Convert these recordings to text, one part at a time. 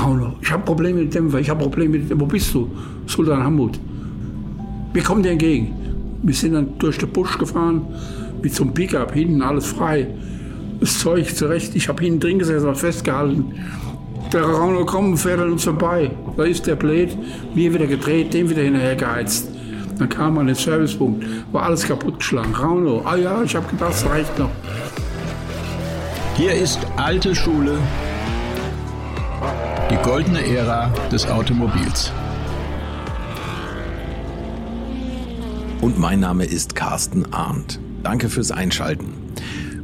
Rauno, ich habe Probleme mit dem, ich habe Probleme mit dem. Wo bist du? Sultan Hamid. Wir kommen dir entgegen. Wir sind dann durch den Busch gefahren, mit so einem Pickup, hinten alles frei. Das Zeug zurecht. Ich habe hinten drin gesessen, und festgehalten. Der Rauno kommt, fährt an uns vorbei. Da ist der Blät, mir wieder gedreht, dem wieder hinterher geheizt. Dann kam man an den Servicepunkt, war alles kaputtgeschlagen. Rauno, ah ja, ich habe gedacht, es reicht noch. Hier ist alte Schule, die goldene Ära des Automobils. Und mein Name ist Carsten Arndt. Danke fürs Einschalten.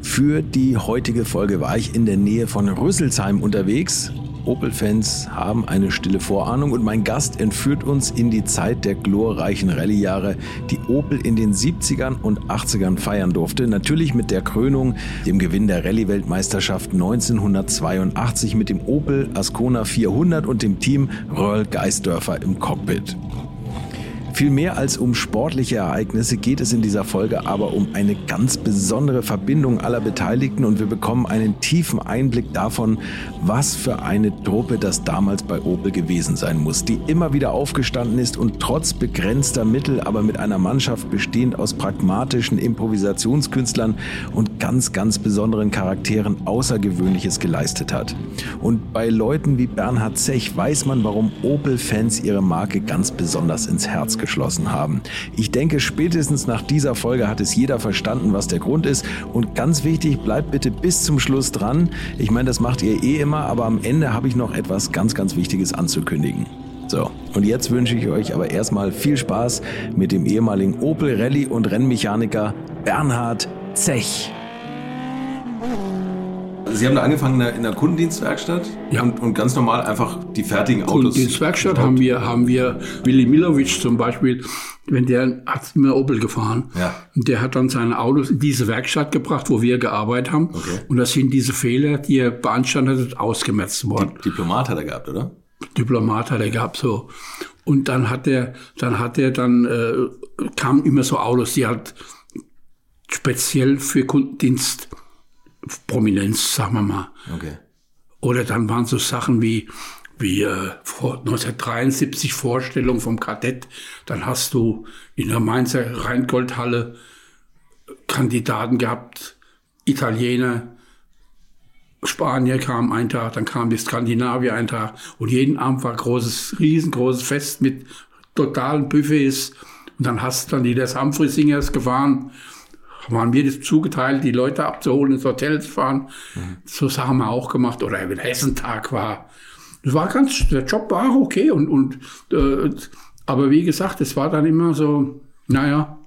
Für die heutige Folge war ich in der Nähe von Rüsselsheim unterwegs Opel-Fans haben eine stille Vorahnung und mein Gast entführt uns in die Zeit der glorreichen Rallye-Jahre, die Opel in den 70ern und 80ern feiern durfte. Natürlich mit der Krönung, dem Gewinn der Rallye-Weltmeisterschaft 1982 mit dem Opel Ascona 400 und dem Team Röhrl Geisdörfer im Cockpit. Viel mehr als um sportliche Ereignisse geht es in dieser Folge aber um eine ganz besondere Verbindung aller Beteiligten und wir bekommen einen tiefen Einblick davon, was für eine Truppe das damals bei Opel gewesen sein muss, die immer wieder aufgestanden ist und trotz begrenzter Mittel, aber mit einer Mannschaft bestehend aus pragmatischen Improvisationskünstlern und ganz, ganz besonderen Charakteren Außergewöhnliches geleistet hat. Und bei Leuten wie Bernhard Zech weiß man, warum Opel-Fans ihre Marke ganz besonders ins Herz geschlossen haben. Ich denke, spätestens nach dieser Folge hat es jeder verstanden, was der Grund ist. Und ganz wichtig, bleibt bitte bis zum Schluss dran. Ich meine, das macht ihr eh immer, aber am Ende habe ich noch etwas ganz, ganz Wichtiges anzukündigen. So, und jetzt wünsche ich euch aber erstmal viel Spaß mit dem ehemaligen Opel Rallye- und Rennmechaniker Bernhard Zech. Sie haben da angefangen in der, Kundendienstwerkstatt ja. und, und, ganz normal einfach die fertigen Autos. Kundendienstwerkstatt haben wir, haben wir Willi Milovic zum Beispiel, wenn der hat immer Opel gefahren. Ja. Und der hat dann seine Autos in diese Werkstatt gebracht, wo wir gearbeitet haben. Okay. Und da sind diese Fehler, die er beanstandet hat, ausgemerzt worden. Die, Diplomat hat er gehabt, oder? Diplomat hat er gehabt, so. Und dann hat er, dann hat er dann, äh, kamen immer so Autos, die halt speziell für Kundendienst Prominenz, sagen wir mal. Okay. Oder dann waren so Sachen wie, wie äh, vor 1973 Vorstellung vom Kadett. Dann hast du in der Mainzer Rheingoldhalle Kandidaten gehabt, Italiener, Spanier kamen einen Tag, dann kamen die Skandinavier einen Tag und jeden Abend war großes, riesengroßes Fest mit totalen Buffets und dann hast du dann die des Humphrey Singers gefahren waren mir das zugeteilt, die Leute abzuholen, ins Hotel zu fahren. Mhm. So Sachen haben wir auch gemacht. Oder wenn Hessentag war. Das war ganz, der Job war okay. Und, und äh, aber wie gesagt, es war dann immer so, naja,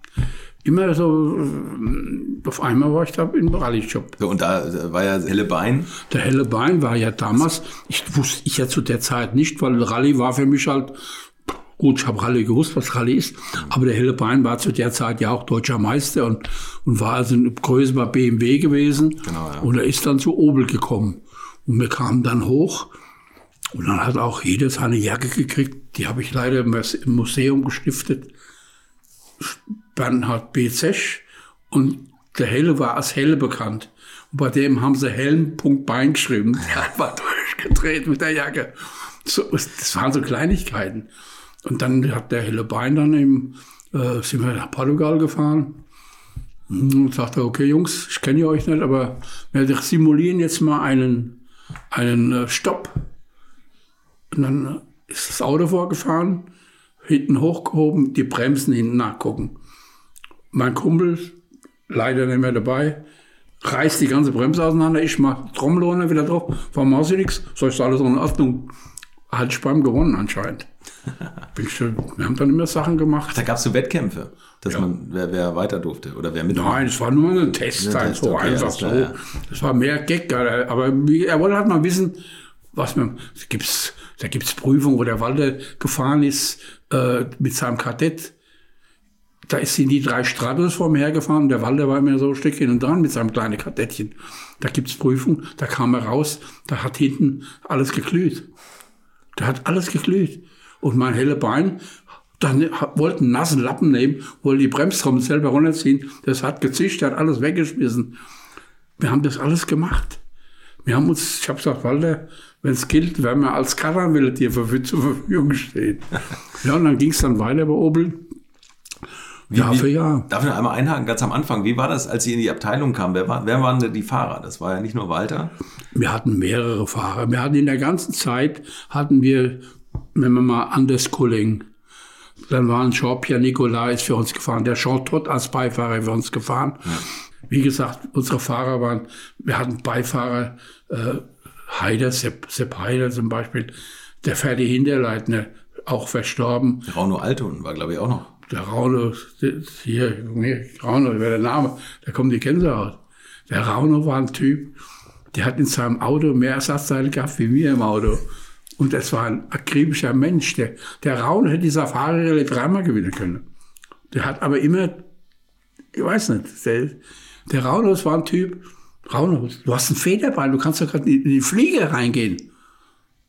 immer so, äh, auf einmal war ich da im Rallye-Job. So, und da war ja Helle Bein. Der Helle Bein war ja damals, ich wusste ich ja zu der Zeit nicht, weil Rallye war für mich halt Gut, ich habe Rallye gewusst, was Rallye ist, aber der Helle Bein war zu der Zeit ja auch deutscher Meister und, und war also ein größerer BMW gewesen. Genau, ja. Und er ist dann zu Opel gekommen. Und wir kamen dann hoch und dann hat auch jeder seine Jacke gekriegt. Die habe ich leider im Museum gestiftet. Bernhard B. Zesch und der Helle war als Helle bekannt. Und bei dem haben sie Helm.Bein geschrieben. Der war durchgedreht mit der Jacke. So, das waren so Kleinigkeiten. Und dann hat der Helle Bein dann eben, äh, sind wir nach Portugal gefahren. Und sagte, okay Jungs, ich kenne euch nicht, aber wir simulieren jetzt mal einen, einen äh, Stopp. Und dann ist das Auto vorgefahren, hinten hochgehoben, die Bremsen hinten nachgucken. Mein Kumpel, leider nicht mehr dabei, reißt die ganze Bremse auseinander, ich mach Trommelhorner wieder drauf, machst du nichts? So ist alles in Ordnung. Hat Spam gewonnen anscheinend. Wir haben dann immer Sachen gemacht. Ach, da gab es so Wettkämpfe, dass ja. man, wer, wer, weiter durfte oder wer mit. Nein, es war nur ein Test, halt so okay, einfach so. Ja. Das war mehr Gag, aber er wollte halt mal wissen, was man, da gibt's, da gibt's Prüfungen, wo der Walter gefahren ist, äh, mit seinem Kadett. Da sind die drei Stratos vor mir hergefahren der Walter war immer so ein Stück hin und dran mit seinem kleinen Kadettchen. Da gibt's Prüfungen, da kam er raus, da hat hinten alles geglüht. Da hat alles geglüht. Und mein helle Bein, dann wollte einen nassen Lappen nehmen, wollte die Bremstrommel selber runterziehen. Das hat gezischt, der hat alles weggeschmissen. Wir haben das alles gemacht. Wir haben uns, ich habe gesagt, Walter, wenn es gilt, werden wir als Karrenwille dir zur Verfügung stehen. ja, und dann ging es dann weiter bei Opel. Jahr für Jahr. Darf ich noch einmal einhaken, ganz am Anfang, wie war das, als Sie in die Abteilung kamen? Wer, war, wer waren denn die Fahrer? Das war ja nicht nur Walter. Wir hatten mehrere Fahrer. Wir hatten in der ganzen Zeit, hatten wir, wenn wir mal Anders Kulling, dann waren Jean-Pierre Nicolas ist für uns gefahren, der Jean Todt als Beifahrer für uns gefahren. Ja. Wie gesagt, unsere Fahrer waren, wir hatten Beifahrer, äh, Heider, Sepp, Sepp Heider zum Beispiel, der Ferdi Hinterleitner, auch verstorben. Rauno Alton war, glaube ich, auch noch. Der Rauno, hier, Rauno, wer der Name, da kommen die Gänsehaut. Der Rauno war ein Typ, der hat in seinem Auto mehr Ersatzteile gehabt wie mir im Auto. Und das war ein akribischer Mensch. Der, der Rauno hätte die Safari dreimal gewinnen können. Der hat aber immer, ich weiß nicht, der, der Raunos war ein Typ, Raunos, du hast ein Federbein, du kannst doch gerade in die Fliege reingehen.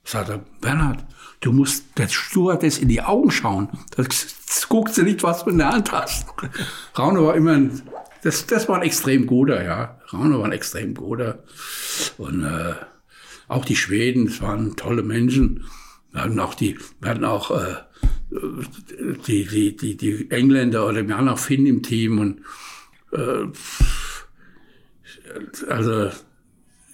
Sagt er, Bernhard, du musst der Stewardess in die Augen schauen. Das guckst du nicht, was du in der Hand hast. Rauno war immer ein, das, das war ein extrem guter, ja. Rauno war ein extrem guter. Und äh, auch die Schweden, das waren tolle Menschen. Wir hatten auch die, wir hatten auch äh, die, die, die, die Engländer oder wir hatten auch Finn im Team und äh, also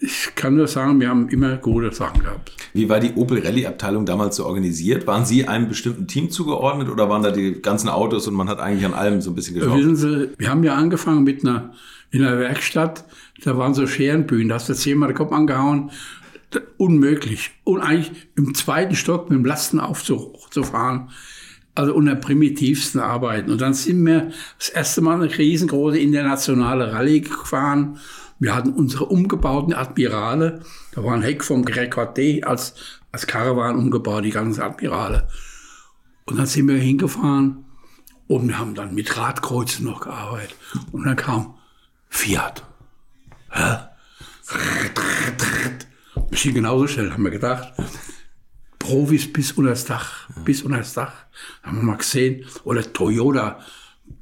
ich kann nur sagen, wir haben immer gute Sachen gehabt. Wie war die Opel Rallye Abteilung damals so organisiert? Waren Sie einem bestimmten Team zugeordnet oder waren da die ganzen Autos und man hat eigentlich an allem so ein bisschen geschaut? Wissen Sie, wir haben ja angefangen mit einer, in einer Werkstatt, da waren so Scherenbühnen, da hast du zehnmal den Kopf angehauen. Unmöglich. Und eigentlich im zweiten Stock mit dem Lastenaufzug zu fahren. Also unter primitivsten Arbeiten. Und dann sind wir das erste Mal eine riesengroße internationale Rallye gefahren wir hatten unsere umgebauten Admirale. Da war ein Heck vom D als, als Caravan umgebaut, die ganze Admirale. Und dann sind wir hingefahren und wir haben dann mit Radkreuzen noch gearbeitet. Und dann kam Fiat. Hä? Bisschen genauso schnell, haben wir gedacht. Profis bis unter das Dach, bis unter das Dach. Haben wir mal gesehen. Oder Toyota.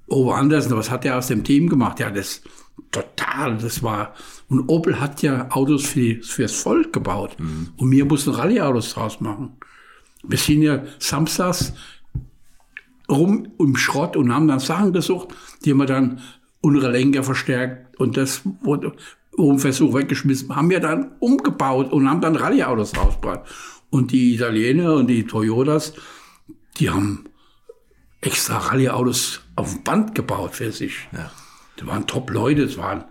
Over Andersen, was hat der aus dem Team gemacht? Ja, das, total. Das war, und Opel hat ja Autos für, fürs Volk gebaut. Mhm. Und wir mussten Rallye-Autos draus machen. Wir sind ja samstags rum im Schrott und haben dann Sachen gesucht, die haben wir dann unsere Lenker verstärkt und das wurde um Versuch weggeschmissen, haben wir dann umgebaut und haben dann Rallye-Autos rausgebracht. Und die Italiener und die Toyotas, die haben extra Rallye-Autos auf dem Band gebaut für sich. Ja. Das waren Top-Leute, das waren,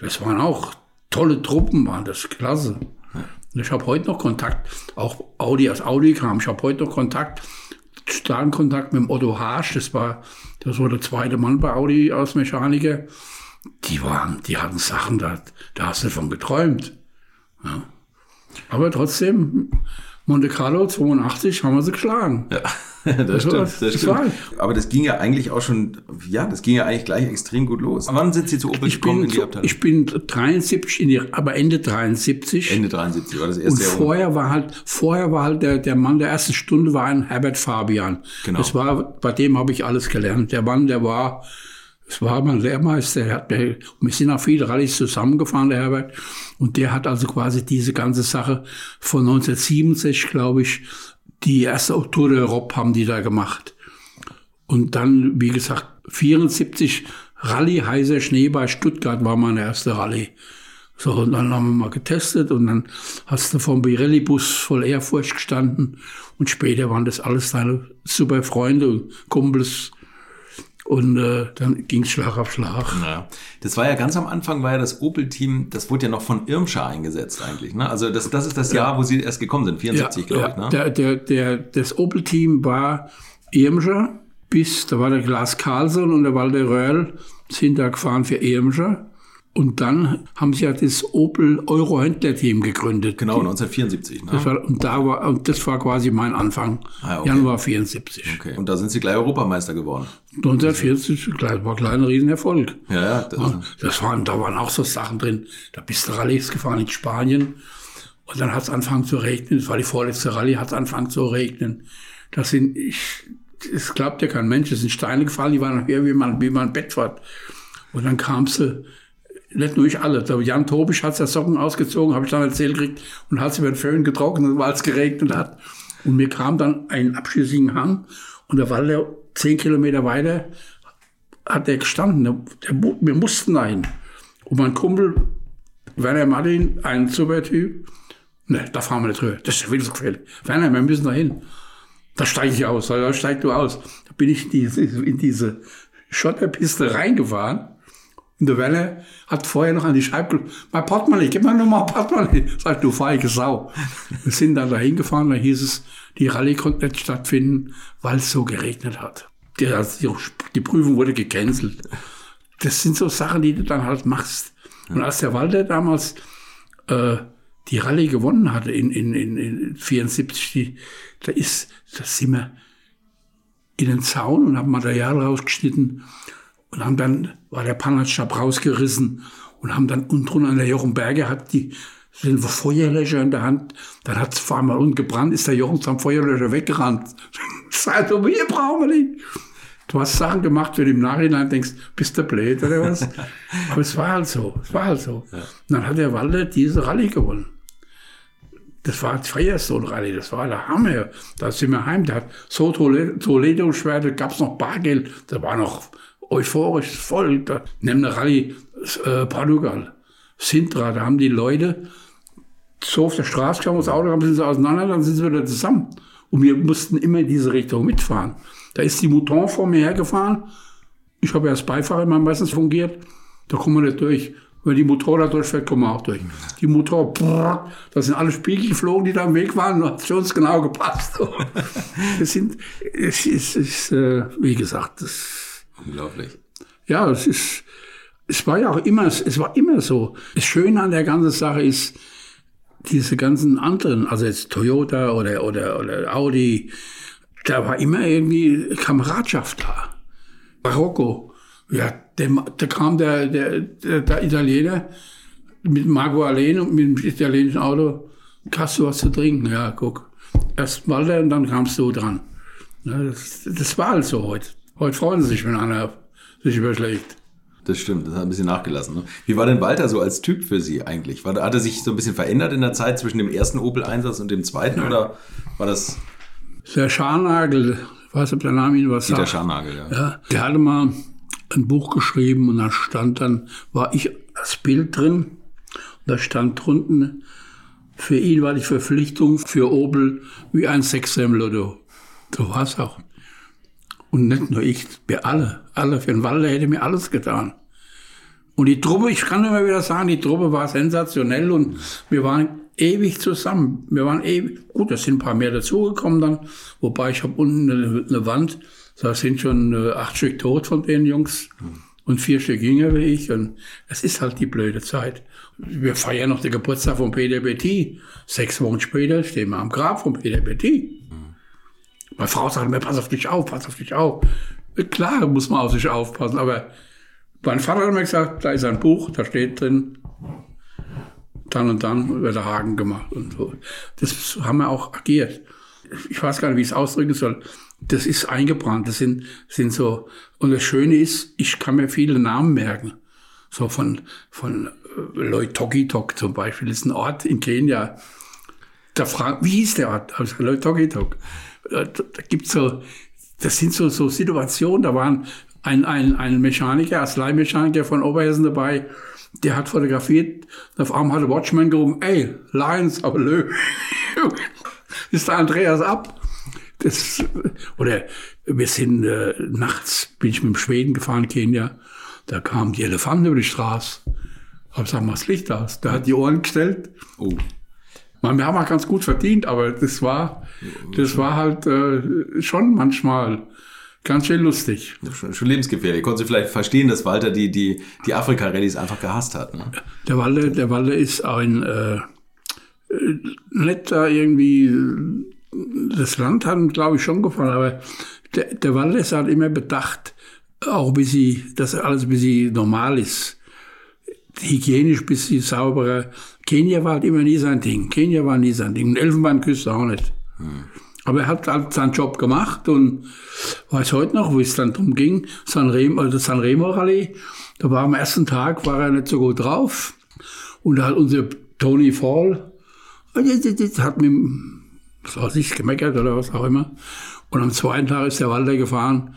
das waren auch tolle Truppen, waren das klasse. Und ich habe heute noch Kontakt, auch Audi als Audi kam, ich habe heute noch Kontakt, starken Kontakt mit dem Otto Haas, das war, das war der zweite Mann bei Audi als Mechaniker. Die waren, die hatten Sachen, da, da hast du von geträumt. Ja. Aber trotzdem, Monte Carlo 82 haben wir sie geschlagen. Ja. das stimmt, das, das stimmt. Aber das ging ja eigentlich auch schon, ja, das ging ja eigentlich gleich extrem gut los. Aber wann sind Sie zu Opel ich gekommen in die Abteilung? Ich bin 73, in die, aber Ende 73. Ende 73 war das erste Und vorher war halt, vorher war halt der, der Mann der ersten Stunde war ein Herbert Fabian. Genau. Das war, bei dem habe ich alles gelernt. Der Mann, der war, es war mein Lehrmeister, er hat mir, wir sind auch viele Rallyes zusammengefahren, der Herbert. Und der hat also quasi diese ganze Sache von 1967, glaube ich, die erste Tour de Europe haben die da gemacht. Und dann, wie gesagt, 74 Rallye heißer Schnee bei Stuttgart war meine erste Rallye. So, und dann haben wir mal getestet und dann hast du vom Pirelli-Bus voll Ehrfurcht gestanden. Und später waren das alles deine super Freunde, Kumpels, und äh, dann ging es Schlag auf Schlag. Ja. Das war ja ganz am Anfang, war ja das Opel-Team, das wurde ja noch von Irmscher eingesetzt eigentlich. Ne? Also das, das ist das Jahr, wo sie erst gekommen sind, 74, ja, glaube ich. Ne? Der, der, der, das Opel-Team war Irmscher bis, da war der Glas Carlson und der Walter Röhrl sind da gefahren für Irmscher. Und dann haben sie ja das Opel Euro-Händler-Team gegründet. Genau, 1974. Ne? Das war, und, da war, und das war quasi mein Anfang, ah, okay. Januar 74. Okay. Und da sind sie gleich Europameister geworden. 1940 war gleich ein Riesenerfolg. Ja, ja. Das, ja, das waren, da waren auch so Sachen drin. Da bist du Rallyes gefahren in Spanien. Und dann hat es angefangen zu regnen. Das war die vorletzte Rallye, hat es angefangen zu regnen. Das sind, ich, es glaubt ja kein Mensch, es sind Steine gefallen, die waren nachher wie man, wie man Bett war. Und dann kam sie nicht nur ich alle. Der Jan Tobisch hat seine Socken ausgezogen, habe ich dann erzählt gekriegt und hat sie den Föhn getrocknet, weil es geregnet hat. Und mir kam dann ein abschüssigen Hang und da war der zehn Kilometer weiter, hat der gestanden. Der, der, wir mussten dahin. Und mein Kumpel Werner Martin, ein super Typ, ne, da fahren wir nicht drüber. Das ist viel zu gefährlich. Werner, wir müssen dahin. Da steige ich aus. Da steig du aus. Da bin ich in diese, in diese Schotterpiste reingefahren. Und der Werner hat vorher noch an die Scheibe. Mein Portemonnaie, gib mir nochmal Portemonnaie. Sag du feige Sau. Wir sind dann dahin gefahren, da hieß es, die Rallye konnte nicht stattfinden, weil es so geregnet hat. Die, also die Prüfung wurde gecancelt. Das sind so Sachen, die du dann halt machst. Und als der Walter damals äh, die Rallye gewonnen hatte in, in, in, in 74, die, da ist, da sind wir in den Zaun und haben Material rausgeschnitten und haben dann, war der Panzerstab rausgerissen und haben dann unten an der Jochen Berge hat die, sind Feuerlöscher in der Hand, dann hat es vor einmal unten gebrannt, ist der Jochen zum Feuerlöscher weggerannt. Sagt, wir brauchen wir nicht. Du hast Sachen gemacht, wenn du im Nachhinein denkst, bist du blöd oder was? Aber es war halt so, es war halt so. Ja. Und dann hat der Walter diese Rallye gewonnen. Das war Firestone-Rallye, das war der Hammer. Da sind wir heim, der hat so Toledo-Schwerte, gab es noch Bargeld, da war noch euphorisch voll. Da, nimm eine Rallye äh, Portugal, Sintra, da haben die Leute so auf der Straße kamen, das Auto haben sind sie auseinander, dann sind sie wieder zusammen. Und wir mussten immer in diese Richtung mitfahren. Da ist die Mouton vor mir hergefahren. Ich habe ja als Beifahrer immer meistens fungiert. Da kommen wir nicht durch. Wenn die Motor da durchfährt, kommen wir auch durch. Die Motor, da sind alle Spiegel geflogen, die da im Weg waren, hat für uns genau gepasst. das sind, es ist, ist äh, wie gesagt, das. Unglaublich. Ja, es ist, es war ja auch immer, es war immer so. Das Schöne an der ganzen Sache ist, diese ganzen anderen, also jetzt Toyota oder, oder, oder Audi, da war immer irgendwie Kameradschaft da. Marokko, ja, da kam der, der, der, der, Italiener mit Marco allein und mit dem italienischen Auto, hast du was zu trinken? Ja, guck. Erst Walter und dann kamst du dran. Ja, das, das war halt so heute. Heute freuen sie sich, wenn einer sich überschlägt. Das stimmt, das hat ein bisschen nachgelassen. Ne? Wie war denn Walter so als Typ für Sie eigentlich? War, hat er sich so ein bisschen verändert in der Zeit zwischen dem ersten Opel-Einsatz und dem zweiten? Ja. Oder war das der Scharnagel, ich weiß nicht, ob der Name Ihnen was sagt. Der Scharnagel, ja. ja. Der hatte mal ein Buch geschrieben und da stand dann, war ich als Bild drin und da stand drunten, für ihn war die Verpflichtung für Opel wie ein Sechser im Lotto. So war es auch. Und nicht nur ich, wir alle, alle. Für den Walder hätte mir alles getan. Und die Truppe, ich kann immer wieder sagen, die Truppe war sensationell und wir waren ewig zusammen. Wir waren ewig, gut, da sind ein paar mehr dazugekommen dann, wobei ich habe unten eine, eine, Wand, da sind schon äh, acht Stück tot von den Jungs und vier Stück jünger wie ich und es ist halt die blöde Zeit. Wir feiern noch den Geburtstag von Peter Betty. Sechs Wochen später stehen wir am Grab von Peter Betty. Meine Frau sagt mir, pass auf dich auf, pass auf dich auf. Klar muss man auf sich aufpassen, aber mein Vater hat mir gesagt, da ist ein Buch, da steht drin, dann und dann wird der Haken gemacht und so. Das haben wir auch agiert. Ich weiß gar nicht, wie ich es ausdrücken soll. Das ist eingebrannt. Das sind, sind so, und das Schöne ist, ich kann mir viele Namen merken. So von, von äh, Loitokitok zum Beispiel. Das ist ein Ort in Kenia. Da fragt, wie hieß der Ort? Also Loitokitok. Da, da gibt's so, das sind so, so Situationen, da waren ein, ein, ein Mechaniker, als Leihmechaniker von Oberhessen dabei, der hat fotografiert, auf einmal hat der Watchman gerufen, ey, Lions, aber Löw. ist der Andreas ab. Das, oder wir sind äh, nachts, bin ich mit dem Schweden gefahren, Kenia, da kamen die Elefanten über die Straße. Hab gesagt, mach das Licht aus. Der hat die Ohren gestellt. Oh. Man, wir haben auch ganz gut verdient, aber das war, das war halt äh, schon manchmal Ganz schön lustig. Schon, schon lebensgefährlich. Konnten Sie vielleicht verstehen, dass Walter die, die, die Afrika-Rallyes einfach gehasst hat? Ne? Der, Walter, der Walter ist ein äh, netter irgendwie, das Land hat ihm, glaube ich, schon gefallen, aber der, der Walter ist halt immer bedacht, auch bis sie, dass alles bis sie normal ist. Hygienisch bis sie sauberer. Kenia war halt immer nie sein Ding. Kenia war nie sein Ding. Und Elfenbeinküste auch nicht. Hm. Aber er hat halt seinen Job gemacht und weiß heute noch, wo es dann drum ging, Sanremo, also Sanremo Rallye, da war am ersten Tag, war er nicht so gut drauf. Und da hat unser Tony Fall, hat mir, was weiß ich, gemeckert oder was auch immer. Und am zweiten Tag ist der Walter gefahren.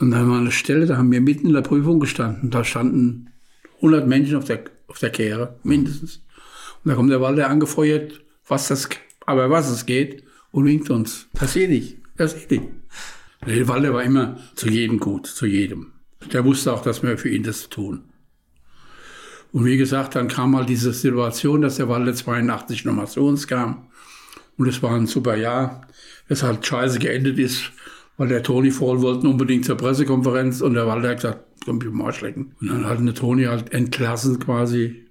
Und dann war eine Stelle, da haben wir mitten in der Prüfung gestanden. Da standen 100 Menschen auf der, auf der Kehre, mindestens. Und da kommt der Walter angefeuert, was das, aber was es geht, und winkt uns. Das sehe ich, das sehe ich. Der Walter war immer zu jedem gut, zu jedem. Der wusste auch, dass wir für ihn das tun. Und wie gesagt, dann kam mal diese Situation, dass der Walter 82 nochmal zu uns kam. Und es war ein super Jahr. Es halt scheiße geendet ist, weil der Toni Fall wollte unbedingt zur Pressekonferenz und der Walter hat gesagt, komm, ich mal schlecken. Und dann hat eine Toni halt entlassen quasi.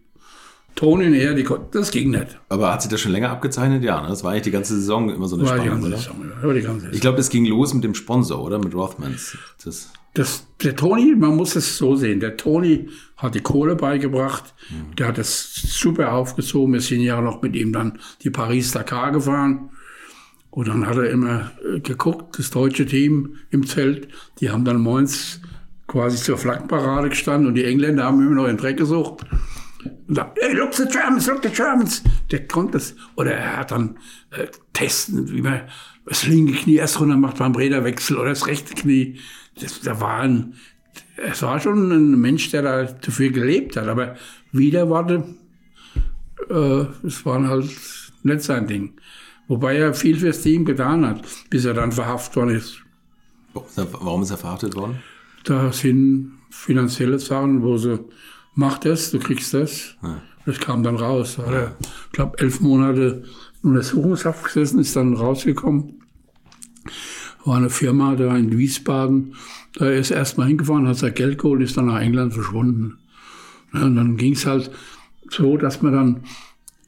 Toni und er, die konnten, das ging nicht. Aber hat sich das schon länger abgezeichnet? Ja, ne? das war eigentlich die ganze Saison immer so eine War Spannung, oder? Saison, ja, die ganze Ich Saison. glaube, das ging los mit dem Sponsor, oder? Mit Rothmans. Das, Das, der Toni, man muss es so sehen, der Toni hat die Kohle beigebracht, der hat es super aufgezogen. Wir sind ja noch mit ihm dann die Paris-Dakar gefahren. Und dann hat er immer äh, geguckt, das deutsche Team im Zelt, die haben dann morgens quasi zur Flaggenparade gestanden und die Engländer haben immer noch den Dreck gesucht. Und sagt, hey, look the Germans, look the Germans. Der konnte das. Oder er hat dann äh, testen, wie man das linke Knie erst runter macht beim Räderwechsel oder das rechte Knie. Das, da war ein, es war schon ein Mensch, der da dafür gelebt hat. Aber wieder war der, äh, es war halt nicht sein Ding. Wobei er viel fürs Team getan hat, bis er dann verhaftet worden ist. warum ist er verhaftet worden? Da sind finanzielle Sachen, wo sie, mach das, du kriegst das. Das kam dann raus. Da hat er, ich glaube, elf Monate in Untersuchungshaft gesessen, ist dann rausgekommen. War eine Firma da in Wiesbaden. Da ist er erst mal hingefahren, hat sein Geld geholt, ist dann nach England verschwunden. Ja, und dann ging es halt so, dass man dann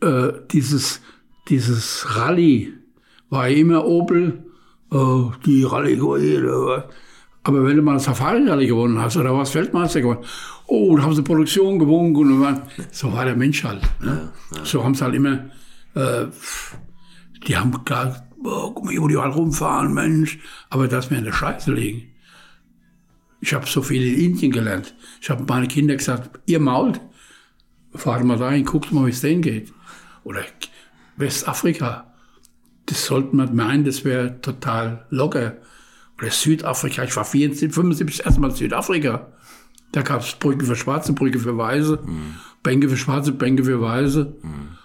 äh, dieses, dieses Rallye war immer Opel, äh, die Rallye äh, aber wenn du mal das Safari-Rallye gewonnen hast oder was Weltmeister gewonnen, oh, da haben sie Produktion gewonnen und waren, so war der Mensch halt. Ne? So haben sie halt immer, äh, die haben gesagt, oh, guck mal, hier, wo die halt rumfahren, Mensch, aber dass wir in der Scheiße liegen. Ich habe so viel in Indien gelernt. Ich habe meine Kinder gesagt, ihr mault, fahrt mal dahin, guckt mal, wie es denen geht. Oder Westafrika. Das sollte man meinen, das wäre total locker. Oder Südafrika, ich war 74, 75 erstmal in Südafrika. Da gab es Brücke für Schwarze, Brücke für Weiße, Bänke für Schwarze, Bänke für Weiße.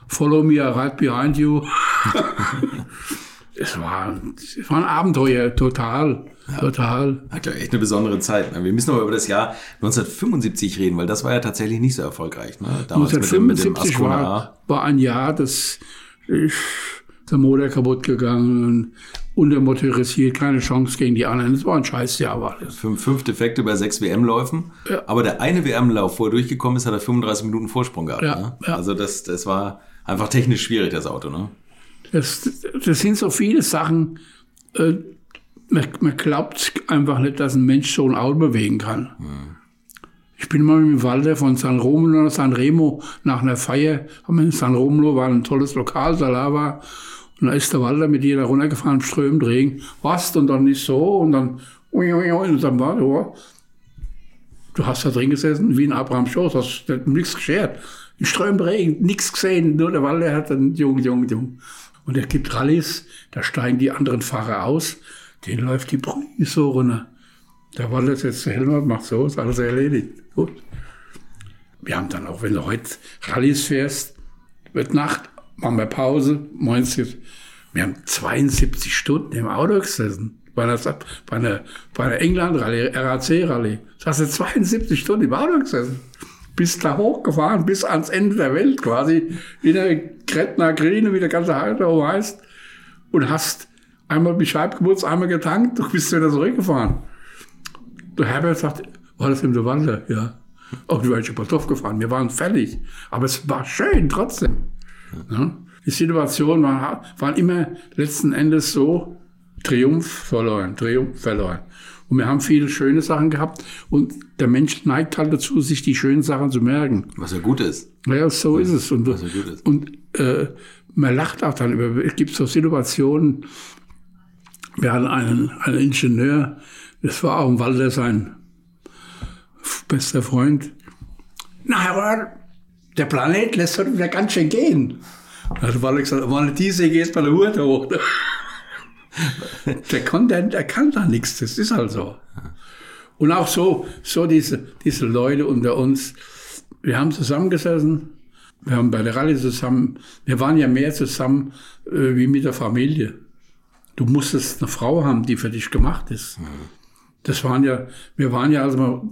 Follow me, I ride behind you. es, war, es war ein Abenteuer, total, total. Hat ja echt eine besondere Zeit. ne? Wir müssen aber über das Jahr 1975 reden, weil das war ja tatsächlich nicht so erfolgreich. Ne? Damals mit dem- mit dem 1975 war, war ein Jahr, das ist der Motor kaputt gegangen, untermotorisiert, keine Chance gegen die anderen. Das war ein Scheißjahr, war das. Fünf, fünf Defekte bei sechs WM-Läufen. Ja. Aber der eine WM-Lauf, wo er durchgekommen ist, hat er 35 Minuten Vorsprung gehabt. Ja, ne? ja. Also das, das war einfach technisch schwierig, das Auto. Ne? Das, das sind so viele Sachen, äh, man, man glaubt einfach nicht, dass ein Mensch so ein Auto bewegen kann. Ich bin mal mit dem Walter von San Romolo nach San Remo nach einer Feier, haben wir in San Romolo war ein tolles Lokal, war. Und da ist der Walter mit da runtergefahren, strömt Regen. Was? Und dann ist so, und dann, ui, und dann war so. Du hast da drin gesessen, wie in Abraham Schoß, hast nichts geschert. In strömend Regen, nichts gesehen, nur der Walter hat dann jung, jung, jung. Und es gibt Rallyes, da steigen die anderen Fahrer aus, denen läuft die Brühe so runter. Der Walter setzt der Helm macht so, ist alles erledigt. Gut. Wir haben dann auch, wenn du heute Rallyes fährst, wird Nacht, machen wir Pause, meinst du, wir haben 72 Stunden im Auto gesessen. Bei einer, bei einer, bei einer England-Rallye, RAC-Rallye. Das hast du 72 Stunden im Auto gesessen. Bist da hochgefahren, bis ans Ende der Welt quasi. Wie der Gretna Grine, wie der ganze Halter heißt. Und hast einmal die Scheibe geputzt, einmal getankt, du bist wieder zurückgefahren. Der Herbert sagt, war das im Wander? Ja. Auch wir sind Dorf gefahren. Wir waren fertig. Aber es war schön trotzdem. Ja. Die Situation war, war immer letzten Endes so, Triumph verloren, Triumph verloren. Und wir haben viele schöne Sachen gehabt. Und der Mensch neigt halt dazu, sich die schönen Sachen zu merken. Was ja gut ist. Ja, so ist es. Und, Was ja gut ist. und äh, man lacht auch dann über, es gibt so Situationen, wir hatten einen, einen Ingenieur, das war auch im Walter sein bester Freund. Na, Herr Röhr, der Planet lässt heute wieder ganz schön gehen. Da hat Walter gesagt, meine diese geht bei der Hut hoch. der, der, der kann da nichts, das ist halt so. Und auch so, so diese, diese Leute unter uns, wir haben zusammengesessen, wir haben bei der Rallye zusammen, wir waren ja mehr zusammen äh, wie mit der Familie. Du musstest eine Frau haben, die für dich gemacht ist. Das waren ja, wir waren ja, also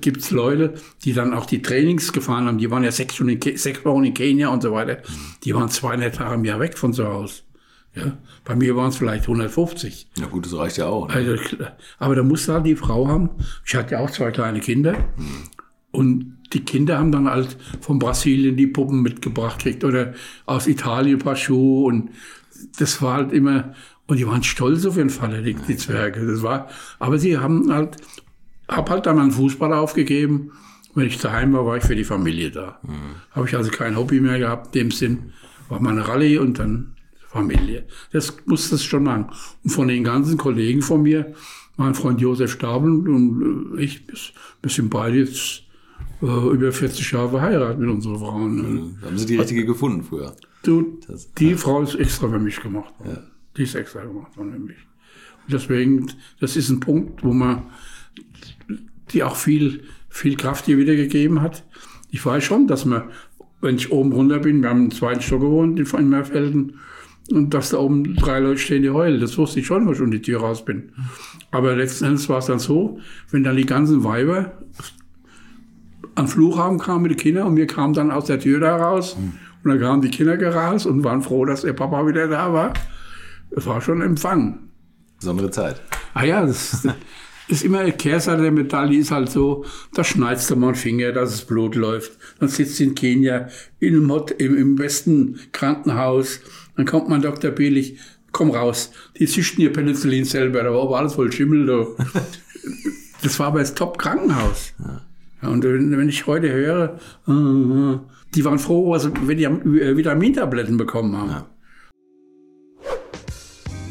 gibt es Leute, die dann auch die Trainings gefahren haben, die waren ja sechs, Stunden sechs Wochen in Kenia und so weiter. Die waren zweieinhalb Tage im Jahr weg von zu Hause. Ja, bei mir waren es vielleicht 150. Na gut, das reicht ja auch. Ne? Also, aber da musste halt die Frau haben. Ich hatte ja auch zwei kleine Kinder. Und die Kinder haben dann halt von Brasilien die Puppen mitgebracht gekriegt oder aus Italien ein paar Schuhe. Und das war halt immer, und die waren stolz auf ihren Vater, die, Zwerge. Das war, aber sie haben halt, hab halt dann einen Fußball aufgegeben. Wenn ich daheim war, war ich für die Familie da. Habe ich also kein Hobby mehr gehabt, in dem Sinn. War meine Rallye und dann Familie. Das musste es schon machen. Und von den ganzen Kollegen von mir, mein Freund Josef Stabel und äh, ich, wir sind beide jetzt äh, über 40 Jahre verheiratet mit unseren Frauen. Da haben sie die richtige gefunden früher. Du, Das- die Frau ist extra für mich gemacht worden. Die ist extra gemacht worden für mich. Und deswegen, das ist ein Punkt, wo man, die auch viel, viel Kraft hier wieder gegeben hat. Ich weiß schon, dass man, wenn ich oben runter bin, wir haben im zweiten Stock gewohnt in Meerfelden, und dass da oben drei Leute stehen, die heulen. Das wusste ich schon, als ich um die Tür raus bin. Aber letzten Endes war es dann so, wenn dann die ganzen Weiber an den Flughafen kamen mit den Kindern und wir kamen dann aus der Tür da raus und dann kamen die Kinder gerast und waren froh, dass der Papa wieder da war. Es war schon ein Empfang. Besondere Zeit. Ah ja, das ist immer eine Kehrseite der Medaille, ist halt so, da schneidest du mal einen Finger, dass es Blut läuft. Dann sitzt du in Kenia in einem Hot, im, im besten Krankenhaus, dann kommt mein Dr. Billig, komm raus, die züchten ihr Penicillin selber, da war aber alles voll Schimmel. Da. Das war aber das Top-Krankenhaus. Ja, und wenn ich heute höre, äh, äh, die waren froh, was- wenn die äh, Vitamintabletten bekommen haben.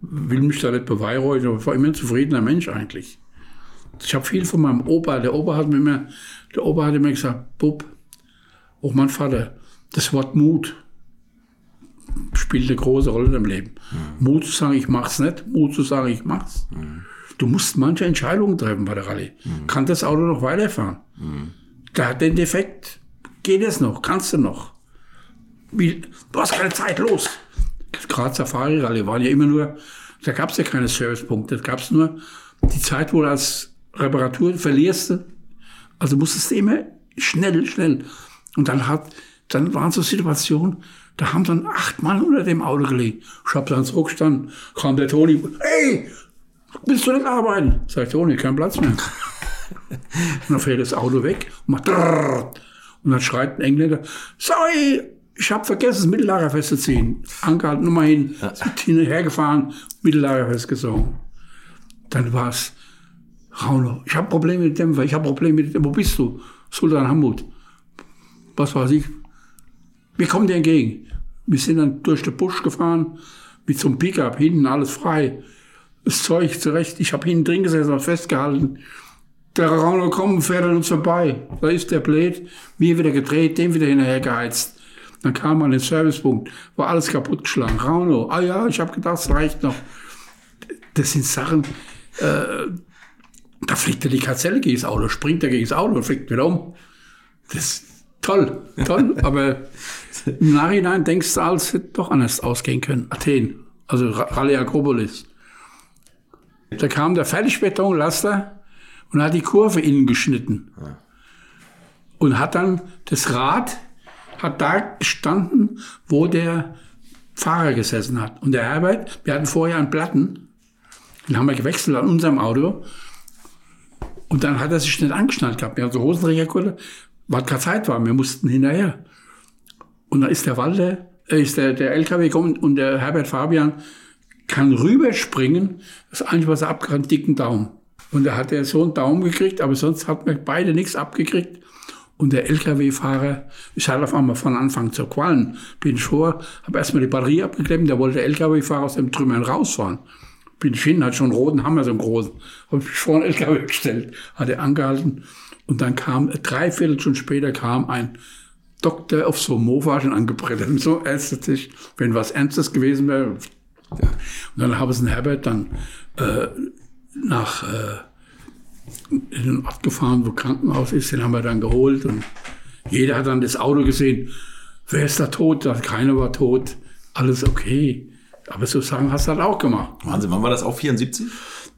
will mich da nicht beweihräuchern, aber ich war immer ein zufriedener Mensch eigentlich. Ich habe viel von meinem Opa, der Opa hat mir immer, der Opa hat immer gesagt, Bub, auch mein Vater, das Wort Mut spielt eine große Rolle im Leben. Mut zu sagen, ich mach's nicht, Mut zu sagen, ich mach's. du musst manche Entscheidungen treffen bei der Rallye. Kann das Auto noch weiterfahren? Der hat den Defekt. Geht es noch? Kannst du noch? Wie, du hast keine Zeit, los! Gerade Safari Rallye waren ja immer nur, da gab es ja keine Servicepunkte, da gab es nur die Zeit, wo du als Reparatur verlierst. Also musstest du immer schnell, schnell. Und dann hat, dann waren so Situationen, da haben dann acht Mann unter dem Auto gelegen. Ich hab dann zurückgestanden, kam der Toni, hey, willst du nicht arbeiten? Sagt Toni, kein Platz mehr. Und dann fährt das Auto weg und macht und dann schreit ein Engländer, sorry, ich habe vergessen, das Mittellager festzuziehen. Angehalten, nochmal hin, sind hinterhergefahren, Mittellager festgezogen. Dann war's Rauno, ich habe Probleme mit dem Dämpfer, ich habe Probleme mit dem Dämpfer. Wo bist du? Sultan Hamid. Was weiß ich. Wir kommen dir entgegen. Wir sind dann durch den Busch gefahren, mit so einem Pickup, hinten alles frei. Das Zeug zurecht. Ich habe hinten drin gesessen und festgehalten. Der Rauno kommt, fährt an uns vorbei. Da ist der Blät, mir wieder gedreht, dem wieder hinterher geheizt. Dann kam man an den Servicepunkt, war alles kaputtgeschlagen. Rauno, ah ja, ich habe gedacht, es reicht noch. Das sind Sachen, äh, da fliegt er die Gazelle gegen das Auto, springt er gegen das Auto und fliegt wieder um. Das ist toll, toll, aber im Nachhinein denkst du, alles hätte doch anders ausgehen können. Athen, also Ra- Rallye Akropolis. Da kam der Fertigbetonlaster und hat die Kurve innen geschnitten. Und hat dann das Rad, hat da gestanden, wo der Fahrer gesessen hat. Und der Herbert, wir hatten vorher einen Platten, den haben wir gewechselt an unserem Auto. Und dann hat er sich nicht angeschnallt gehabt. Wir hatten so Hosenträgerkutte, weil keine Zeit war. Wir mussten hinterher. Und dann ist der Walter, äh, ist der, der LKW gekommen und der Herbert Fabian kann rüberspringen. Das Einzige, was er abgerannt, dicken Daumen. Und da hat er so einen Daumen gekriegt, aber sonst hat man beide nichts abgekriegt. Und der LKW-Fahrer ist halt auf einmal von Anfang zu qualmen. Bin ich vor, habe erstmal die Batterie abgeklemmt, da wollte der LKW-Fahrer aus dem Trümmern rausfahren. Bin ich hin, hat schon einen roten Hammer, so einen großen. Habe mich vor den LKW gestellt, hat er angehalten. Und dann kam, drei Viertelstunden später kam ein Doktor auf so einem Mofa schon angebrettert. So ernstlich, wenn was Ernstes gewesen wäre. Und dann haben sie den Herbert dann äh, nach äh, in den Ort gefahren, wo Krankenhaus ist, den haben wir dann geholt und jeder hat dann das Auto gesehen. Wer ist da tot? Keiner war tot. Alles okay. Aber so Sachen hast du halt auch gemacht. Wahnsinn, wann war das auch 74?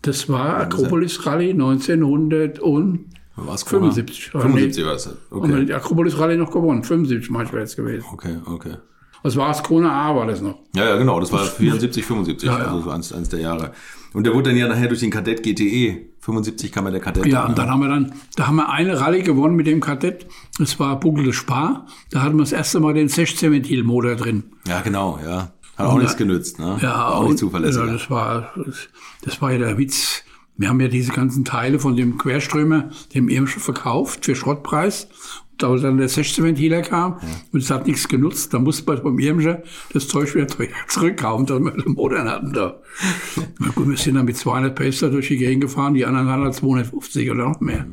Das war Akropolis Rallye 1975. Was? 75 war es. Haben wir Okay. die Akropolis Rallye noch gewonnen. 75 manchmal jetzt gewesen. Okay, okay. Was war es? Kona A war das noch. Ja, ja, genau, das war 74, 75, Ja, ja. also so eins, eins der Jahre. Und der wurde dann ja nachher durch den Kadett GTE. 75 kam ja der Kadett. Ja, und dann haben wir dann, da haben wir eine Rallye gewonnen mit dem Kadett. Das war Buckel des Spar. Da hatten wir das erste Mal den 16-Ventil-Motor drin. Ja, genau, ja. Hat auch nichts genützt, ne? Ja, War auch nicht und- zuverlässig. Ja, das war, das, das war ja der Witz. Wir haben ja diese ganzen Teile von dem Querströmer, dem Irmsche verkauft für Schrottpreis. Da dann der 16 Ventiler kam und es hat nichts genutzt, da musste man vom Irmsche das Zeug wieder zurückkaufen, dass wir den Motor hatten da. Na gut, wir sind dann mit 200 Pacer durch die Gegend gefahren, die anderen hatten halt 250 oder noch mehr.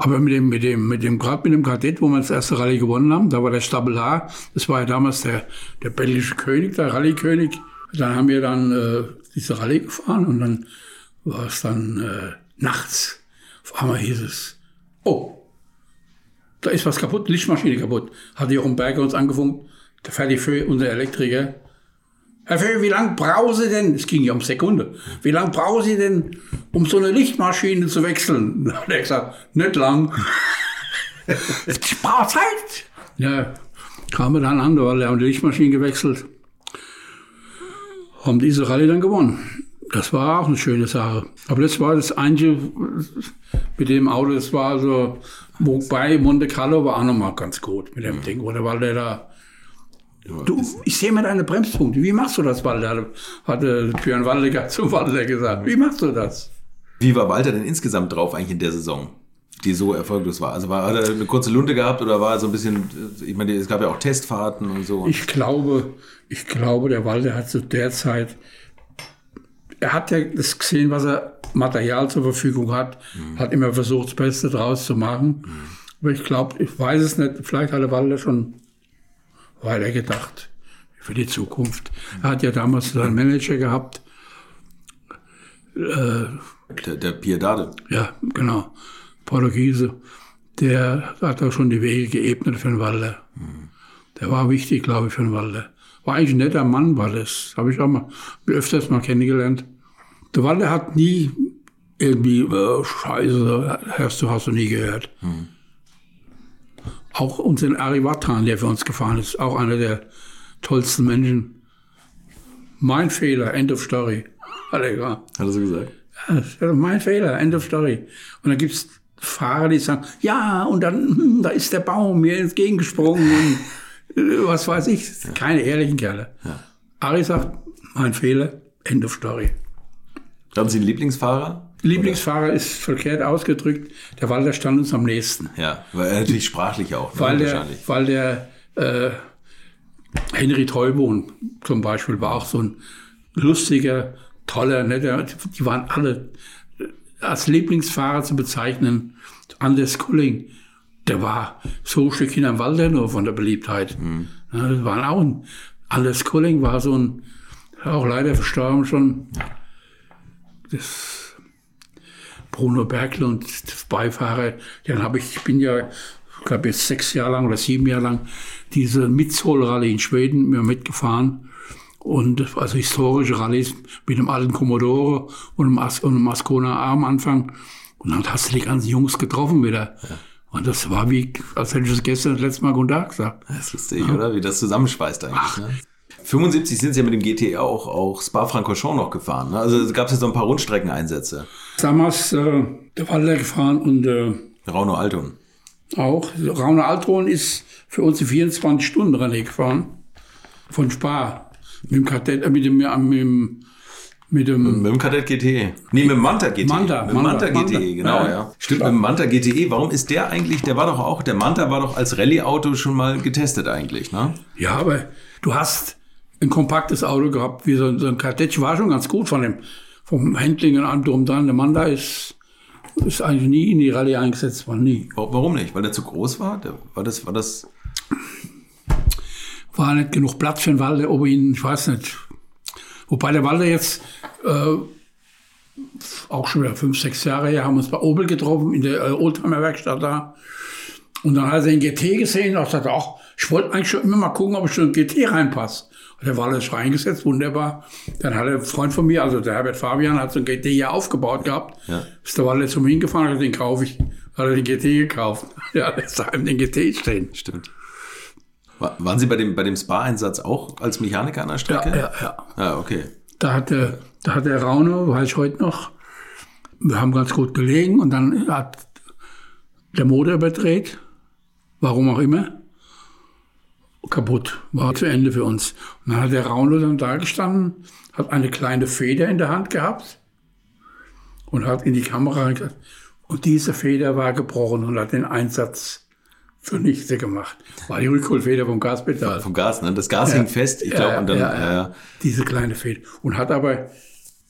Aber mit dem, mit dem, mit dem, gerade mit dem Kadett, wo wir das erste Rallye gewonnen haben, da war der Stabel H, das war ja damals der, der belgische König, der Rallye-König. Dann haben wir dann äh, diese Rallye gefahren und dann war es dann äh, nachts. Auf einmal hieß es, oh, da ist was kaputt, Lichtmaschine kaputt. Hat Jochen Berger uns angefunkt, der Ferdi Föh, unser Elektriker. Herr Föh, wie lange brauchen Sie denn, es ging ja um Sekunde, wie lange brauchen Sie denn, um so eine Lichtmaschine zu wechseln? Da hat er gesagt, nicht lang. ich brauche Zeit. Ja, kam er dann an, weil er haben die Lichtmaschine gewechselt. Haben diese Rallye dann gewonnen. Das war auch eine schöne Sache. Aber das war das einzige mit dem Auto, das war so, wobei Monte Carlo war auch nochmal ganz gut mit dem Ding, oder? Weil der da, du, ich sehe mal deine Bremspunkte. Wie machst du das, Walter? Hatte Björn Waldecker zum Walter gesagt. Wie machst du das? Wie war Walter denn insgesamt drauf eigentlich in der Saison, die so erfolglos war? Also war, hat er eine kurze Lunte gehabt oder war er so ein bisschen, ich meine, es gab ja auch Testfahrten und so. Ich glaube, ich glaube, der Walter hat zu der Zeit, er hat ja das gesehen, was er Material zur Verfügung hat, hat immer versucht, das Beste draus zu machen. Aber ich glaube, ich weiß es nicht, vielleicht hat der Walter schon weiter gedacht für die Zukunft. Er hat ja damals seinen Manager gehabt, Der, der Piedade. ja, genau, Portugiese, der hat da schon die Wege geebnet für den Walder. Der war wichtig, glaube ich, für den Walder. War eigentlich ein netter Mann, war das. Habe ich auch mal öfters mal kennengelernt. Der Walder hat nie irgendwie, äh, Scheiße, hast du, hast du nie gehört. Auch unseren Ari Watan, der für uns gefahren ist, auch einer der tollsten Menschen. Mein Fehler, end of story. Hat er. Hat er so gesagt? Ja, ja mein Fehler, end of story. Und dann gibt's Fahrer, die sagen, ja, und dann, hm, da ist der Baum mir entgegengesprungen was weiß ich. Keine ehrlichen Kerle. Ari sagt, mein Fehler, end of story. Haben Sie einen Lieblingsfahrer? Lieblingsfahrer ist verkehrt ausgedrückt, der Walter stand uns am nächsten. Ja, weil er natürlich sprachlich auch. ne, Weil der, weil der äh, Henry Treubohn zum Beispiel war auch so ein lustiger, toller, netter, die waren alle äh, als Lieblingsfahrer zu bezeichnen. Anders Kulling, der war so ein Stück hinterm Walter nur von der Beliebtheit. Ja, das waren auch ein, Anders Kulling war so ein, auch leider verstorben schon. Das Bruno Berkel und Beifahrer, dann habe ich, ich bin ja, ich glaube jetzt sechs Jahre lang oder sieben Jahre lang diese Mitzol-Rallye in Schweden mir mitgefahren. Und also historische Rallyes mit dem alten Commodore und dem, As und dem Ascona A am Anfang. Und dann hast du die ganzen Jungs getroffen wieder. Und das war wie, als hätte ich das gestern das letzte Mal Guten Tag gesagt. Das ist lustig, oder? Wie das zusammenschweißt eigentlich. Ne? 75 sind Sie ja mit dem GT auch, auch Spa-Francorchamps noch gefahren. Ne? Also gab es ja so ein paar Rundstreckeneinsätze. Damals äh, der Walter gefahren und äh, Rauno Alton. auch. Raune Altron ist für uns die 24 Stunden Rennen gefahren. Von Spa. Mit dem Kadett, äh, mit dem, ja, mit dem, mit dem, Mit dem Kadett GTE. Nee, mit dem Manta GTE. Manta, mit dem Manta, Manta, GTE, Manta. genau, ja. Ja. Stimmt, mit dem Manta GTE. Warum ist der eigentlich, der war doch auch, der Manta war doch als Rallye-Auto schon mal getestet eigentlich, ne? ja, aber du hast ein kompaktes Auto gehabt, wie so, ein- so ein Kadett, war schon ganz gut von dem, vom Handling und allem drum dran. Der Mann da ist, ist eigentlich nie in die Rallye eingesetzt worden, nie. Wa- Warum nicht? Weil der zu groß war? Der, war das, war das, war nicht genug Platz für den Walder, ob ihn, ich weiß nicht. Wobei der Walder jetzt äh, auch schon wieder fünf, sechs Jahre her, haben uns bei Opel getroffen, in der äh, Oldtimer-Werkstatt da. Und dann hat er den GT gesehen und sagte, ach, ich wollte eigentlich schon immer mal gucken, ob ich schon in den GT reinpasse. Und der Walder ist reingesetzt, wunderbar. Dann hat ein Freund von mir, also der Herbert Fabian, hat so ein GT ja aufgebaut gehabt. Ja. Ist der Walder zu mir hingefahren, hat den kaufe ich. Hat er den GT gekauft. Ja, ist daheim den GT stehen. stimmt. Wa- Waren Sie bei dem, bei dem Spa-Einsatz auch als Mechaniker an der Ja, Strecke? ja, ja. Ah, okay. Da hat der, da hat der Raune, weiß ich heute noch, wir haben ganz gut gelegen und dann hat der Motor überdreht, warum auch immer, kaputt, war zu Ende für uns. Und dann hat der Raune dann da gestanden, hat eine kleine Feder in der Hand gehabt und hat in die Kamera gesagt, und diese Feder war gebrochen und hat den Einsatz zunichte gemacht. War die Rückholfeder vom Gaspedal. Vom Gas, ne? Das Gas hing fest, ich glaube, und dann, ja, ja. diese kleine Feder. Und hat aber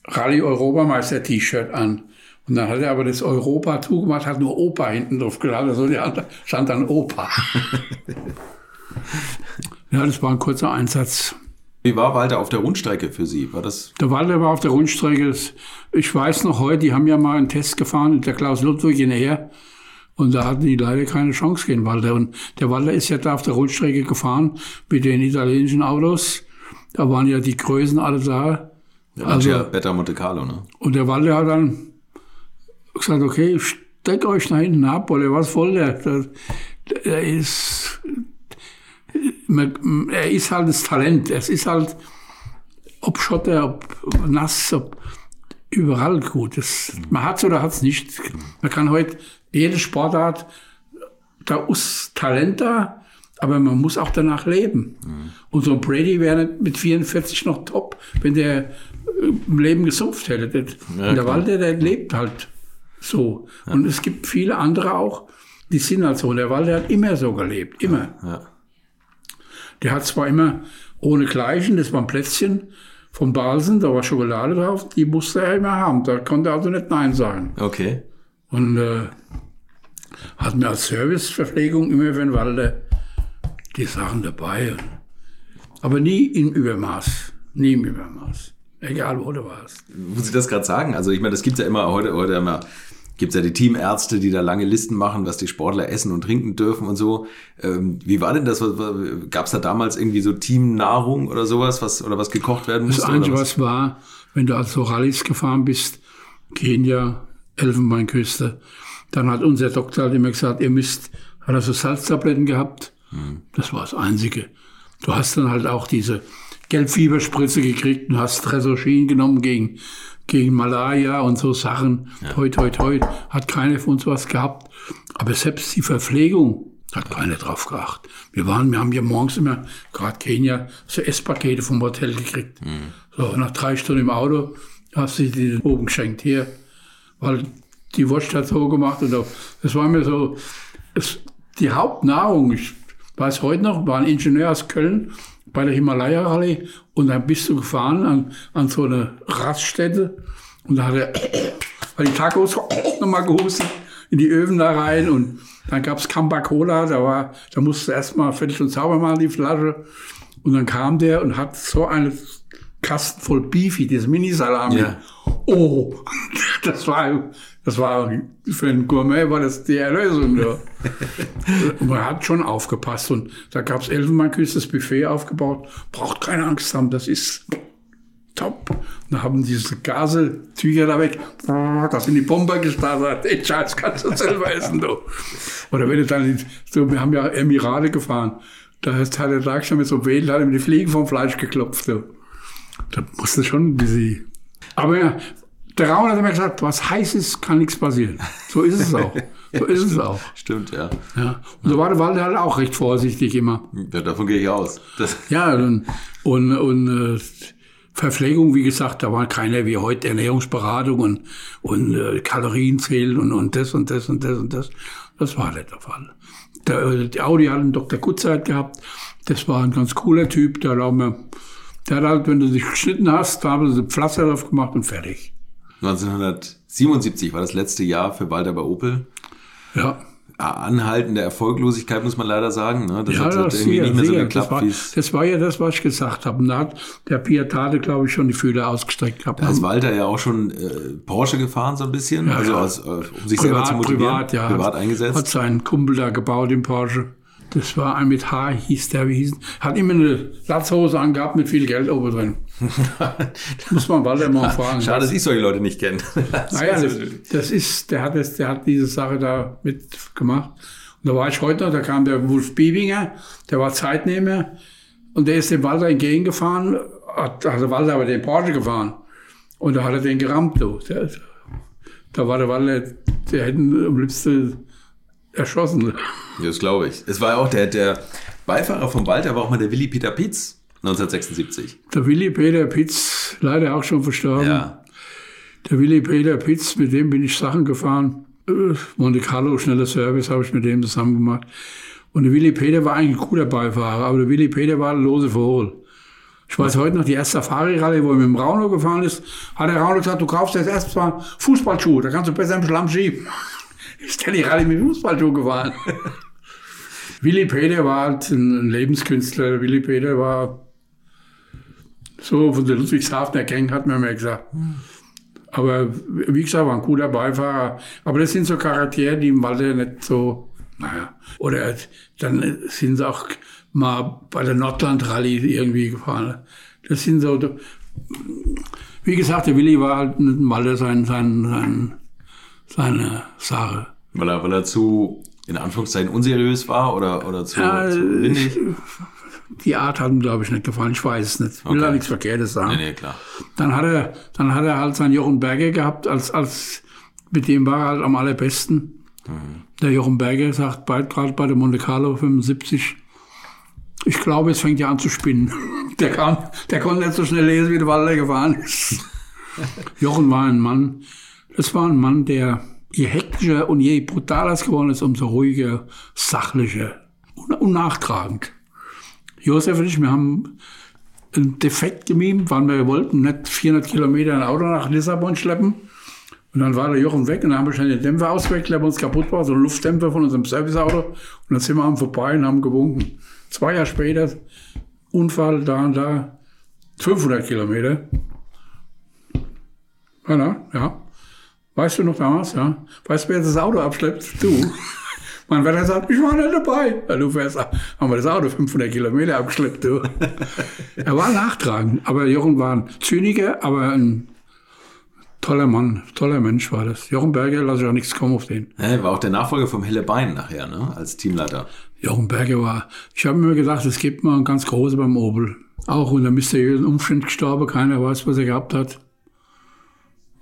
Rallye-Europameister-T-Shirt an. Und dann hat er aber das Europa zugemacht, hat nur Opa hinten drauf gehabt. Also ja, da stand dann Opa. ja, das war ein kurzer Einsatz. wie war Walter auf der Rundstrecke für Sie? War das, Der Walter war auf der Rundstrecke. Ich weiß noch heute, die haben ja mal einen Test gefahren der Klaus Ludwig in her. Und da hatten die leider keine Chance gegen Walter. Und der Walter ist ja da auf der Rundstrecke gefahren mit den italienischen Autos. Da waren ja die Größen alle da. also, Also- Beta Monte Carlo, ne? Und der Walter hat dann gesagt, okay, steckt euch da hinten ab, oder was voll der? Der, der ist, man- er ist halt das Talent. Es ist halt, ob Schotter, ob nass, ob überall gut. Das, man hat's oder hat's nicht. Man kann heute jede Sportart, da ist Talent da, aber man muss auch danach leben. Und so ein Brady wäre mit 44 noch top, wenn der äh, im Leben gesumpft hätte. Der, Ja, der. Walter, der lebt halt so. Und es gibt viele andere auch, die sind halt so. Und der Walter hat immer so gelebt, immer. Ja. Der hat zwar immer ohne Gleichen, das war ein Plätzchen von Balsen, da war Schokolade drauf, die musste er immer haben. Da konnte er also nicht Nein sagen. Okay. Und äh, hat mir als Serviceverpflegung immer für den Walder die Sachen dabei. Aber nie im Übermaß. Nie im Übermaß. Egal, wo du warst. Muss ich das gerade sagen? Also ich meine, das gibt's ja immer heute, heute immer gibt's ja die Teamärzte, die da lange Listen machen, was die Sportler essen und trinken dürfen und so. Ähm, wie war denn das? Gab's da damals irgendwie so Teamnahrung oder sowas, was oder was gekocht werden musste? Das Einzige, oder was war, wenn du also Rallyes gefahren bist, Kenia, Elfenbeinküste, dann hat unser Doktor halt immer gesagt, ihr müsst, hat er so Salztabletten gehabt. Das war das Einzige. Du hast dann halt auch diese Gelbfieberspritze gekriegt und hast Tresorin genommen gegen, gegen Malaria und so Sachen. Toi, toi, toi. Hat keiner von uns was gehabt. Aber selbst die Verpflegung hat keiner drauf geachtet. Wir waren, wir haben ja morgens immer, gerade Kenia, so Esspakete vom Hotel gekriegt. So, nach drei Stunden im Auto hast du die oben geschenkt. Hier, weil die Wurst hat so gemacht und das war mir so, es, die Hauptnahrung, ich weiß heute noch, war ein Ingenieur aus Köln bei der Himalaya-Rallye und dann bist du gefahren an, an so eine Raststätte und da hat er bei die Tacos nochmal gehustet in die Öfen da rein und dann gab's Campa Cola, da war, da musste erstmal fertig und sauber machen die Flasche und dann kam der und hat so eine Kasten voll Beefy, dieses Mini-Salami. Ja. Oh, das war, das war, für einen Gourmet war das die Erlösung. Ja. und man hat schon aufgepasst. Und da gab's Elfenbeinküste, das Buffet aufgebaut. Braucht keine Angst haben, das ist top. Und da haben diese Gasetücher da weg, da sind die Bomber gestartet. Den Scheiß kannst du selber essen, du. Oder wenn du dann, so, wir haben ja Emirate gefahren. Da hat der Tag schon mit so Wedel, hat ihm die Fliegen vom Fleisch geklopft, du. Da musste schon ein bisschen. Aber ja, der Raum hat immer gesagt, was heiß ist, kann nichts passieren. So ist es auch. So ist es auch. Stimmt, ja. Ja. Und so war der Walde halt auch recht vorsichtig immer. ja davon gehe ich aus. Das, Ja, und, und, und äh, Verpflegung, wie gesagt, da war keiner wie heute Ernährungsberatung und, und äh, Kalorien zählen und, und das und das und das und das. Das war nicht der Fall. Der, äh, die Audi hat einen Dr. Gutzeit gehabt. Das war ein ganz cooler Typ. Der, hat der hat halt, wenn du dich geschnitten hast, da haben sie Pflaster drauf gemacht und fertig. 1977 war das letzte Jahr für Walter bei Opel. Ja. Anhaltende Erfolglosigkeit, muss man leider sagen. Ne? Das Ja, hat, das, irgendwie sicher, nicht mehr so geklappt, das, war, das war ja das, was ich gesagt habe. Und da hat der Piatate, glaube ich, schon die Fühler ausgestreckt gehabt. Da ist Walter ja auch schon äh, Porsche gefahren so ein bisschen, also ja. aus, äh, um sich selber zu motivieren, privat, ja. privat hat, eingesetzt. Hat seinen Kumpel da gebaut im Porsche. Das war ein mit H, hieß der, wie hieß Hat immer eine Latzhose angehabt mit viel Geld oben drin. Muss man Walter mal fragen. Schade, dass ich solche Leute nicht kenne. Naja, das, das ist, der hat, das, der hat diese Sache da mitgemacht. Und da war ich heute noch, da kam der Wolf Biebinger, der war Zeitnehmer und der ist dem Walter entgegengefahren, hat, hat der Walter aber den Porsche gefahren und da hat er den gerammt. Du. Der, da war der Walter, der hätten am liebsten erschossen. Ja, das glaube ich. Es war auch der, der Beifahrer von Walter, war auch mal der Willi Peter Pitz 1976. Der Willi Peter Pitz, leider auch schon verstorben. Ja. Der Willi Peter Pitz, mit dem bin ich Sachen gefahren. Äh, Monte Carlo, schneller Service, habe ich mit dem zusammen gemacht. Und der Willi Peter war eigentlich ein guter Beifahrer, aber der Willi Peter war lose Vogel. Ich weiß heute noch, die erste Safari-Rallye, wo er mit dem Rauno gefahren ist, hat der Rauno gesagt, du kaufst jetzt erstmal Fußballschuhe, da kannst du besser im Schlamm schieben. Ist der die Rallye mit Fußballschuhen gefahren? Willi Peter war halt ein Lebenskünstler. Willi Peter war so von der Ludwigshafener Gang, hat man mir gesagt. Aber wie gesagt, war ein guter Beifahrer. Aber das sind so Charaktere, die im Walde nicht so, naja. Oder dann sind sie auch mal bei der Nordland-Rallye irgendwie gefahren. Das sind so, wie gesagt, der Willi war halt Walde sein, sein, sein, seine Sache. Weil er, weil er zu, in Anführungszeichen, unseriös war oder, oder zu, Ja, zu windig? Die Art hat ihm, glaube ich, nicht gefallen. Ich weiß es nicht. Ich will Okay. da nichts Verkehrtes sagen. Nee, nee, klar. Dann hat er, dann hat er halt seinen Jochen Berger gehabt, als, als, mit dem war er halt am allerbesten. Der Jochen Berger sagt bald gerade bei der Monte Carlo 75, ich glaube, jetzt fängt er an zu spinnen. Der kam, der konnte nicht so schnell lesen, wie der Walter gefahren ist. Jochen war ein Mann, das war ein Mann, der je hektischer und je brutaler es geworden ist, umso ruhiger, sachlicher und, und nachtragend. Josef und ich, wir haben einen Defekt gemimt, weil wir wollten nicht 400 Kilometer ein Auto nach Lissabon schleppen. Und dann war der Jochen weg und dann haben wir schnell den Dämpfer ausgewechselt, der bei uns kaputt war, so ein Luftdämpfer von unserem Serviceauto. Und dann sind wir am vorbei und haben gewunken. Zwei Jahre später, Unfall da und da, 500 Kilometer. Ja, ja. Weißt du noch damals, ja? Weißt du, wer das Auto abschleppt? Du. Mein Wetter sagt, ich war nicht dabei. Ja, du fährst, haben wir das Auto 500 Kilometer abgeschleppt, du. er war nachtragend, aber Jochen war ein Zyniker, aber ein toller Mann, toller Mensch war das. Jochen Berger, lasse ich auch nichts kommen auf den. Ja, war auch der Nachfolger vom Helle Bein nachher, ne? als Teamleiter. Jochen Berger war, ich habe mir gedacht, es gibt mal einen ganz großen beim Opel. Auch unter mysteriösen Umständen gestorben, keiner weiß, was er gehabt hat.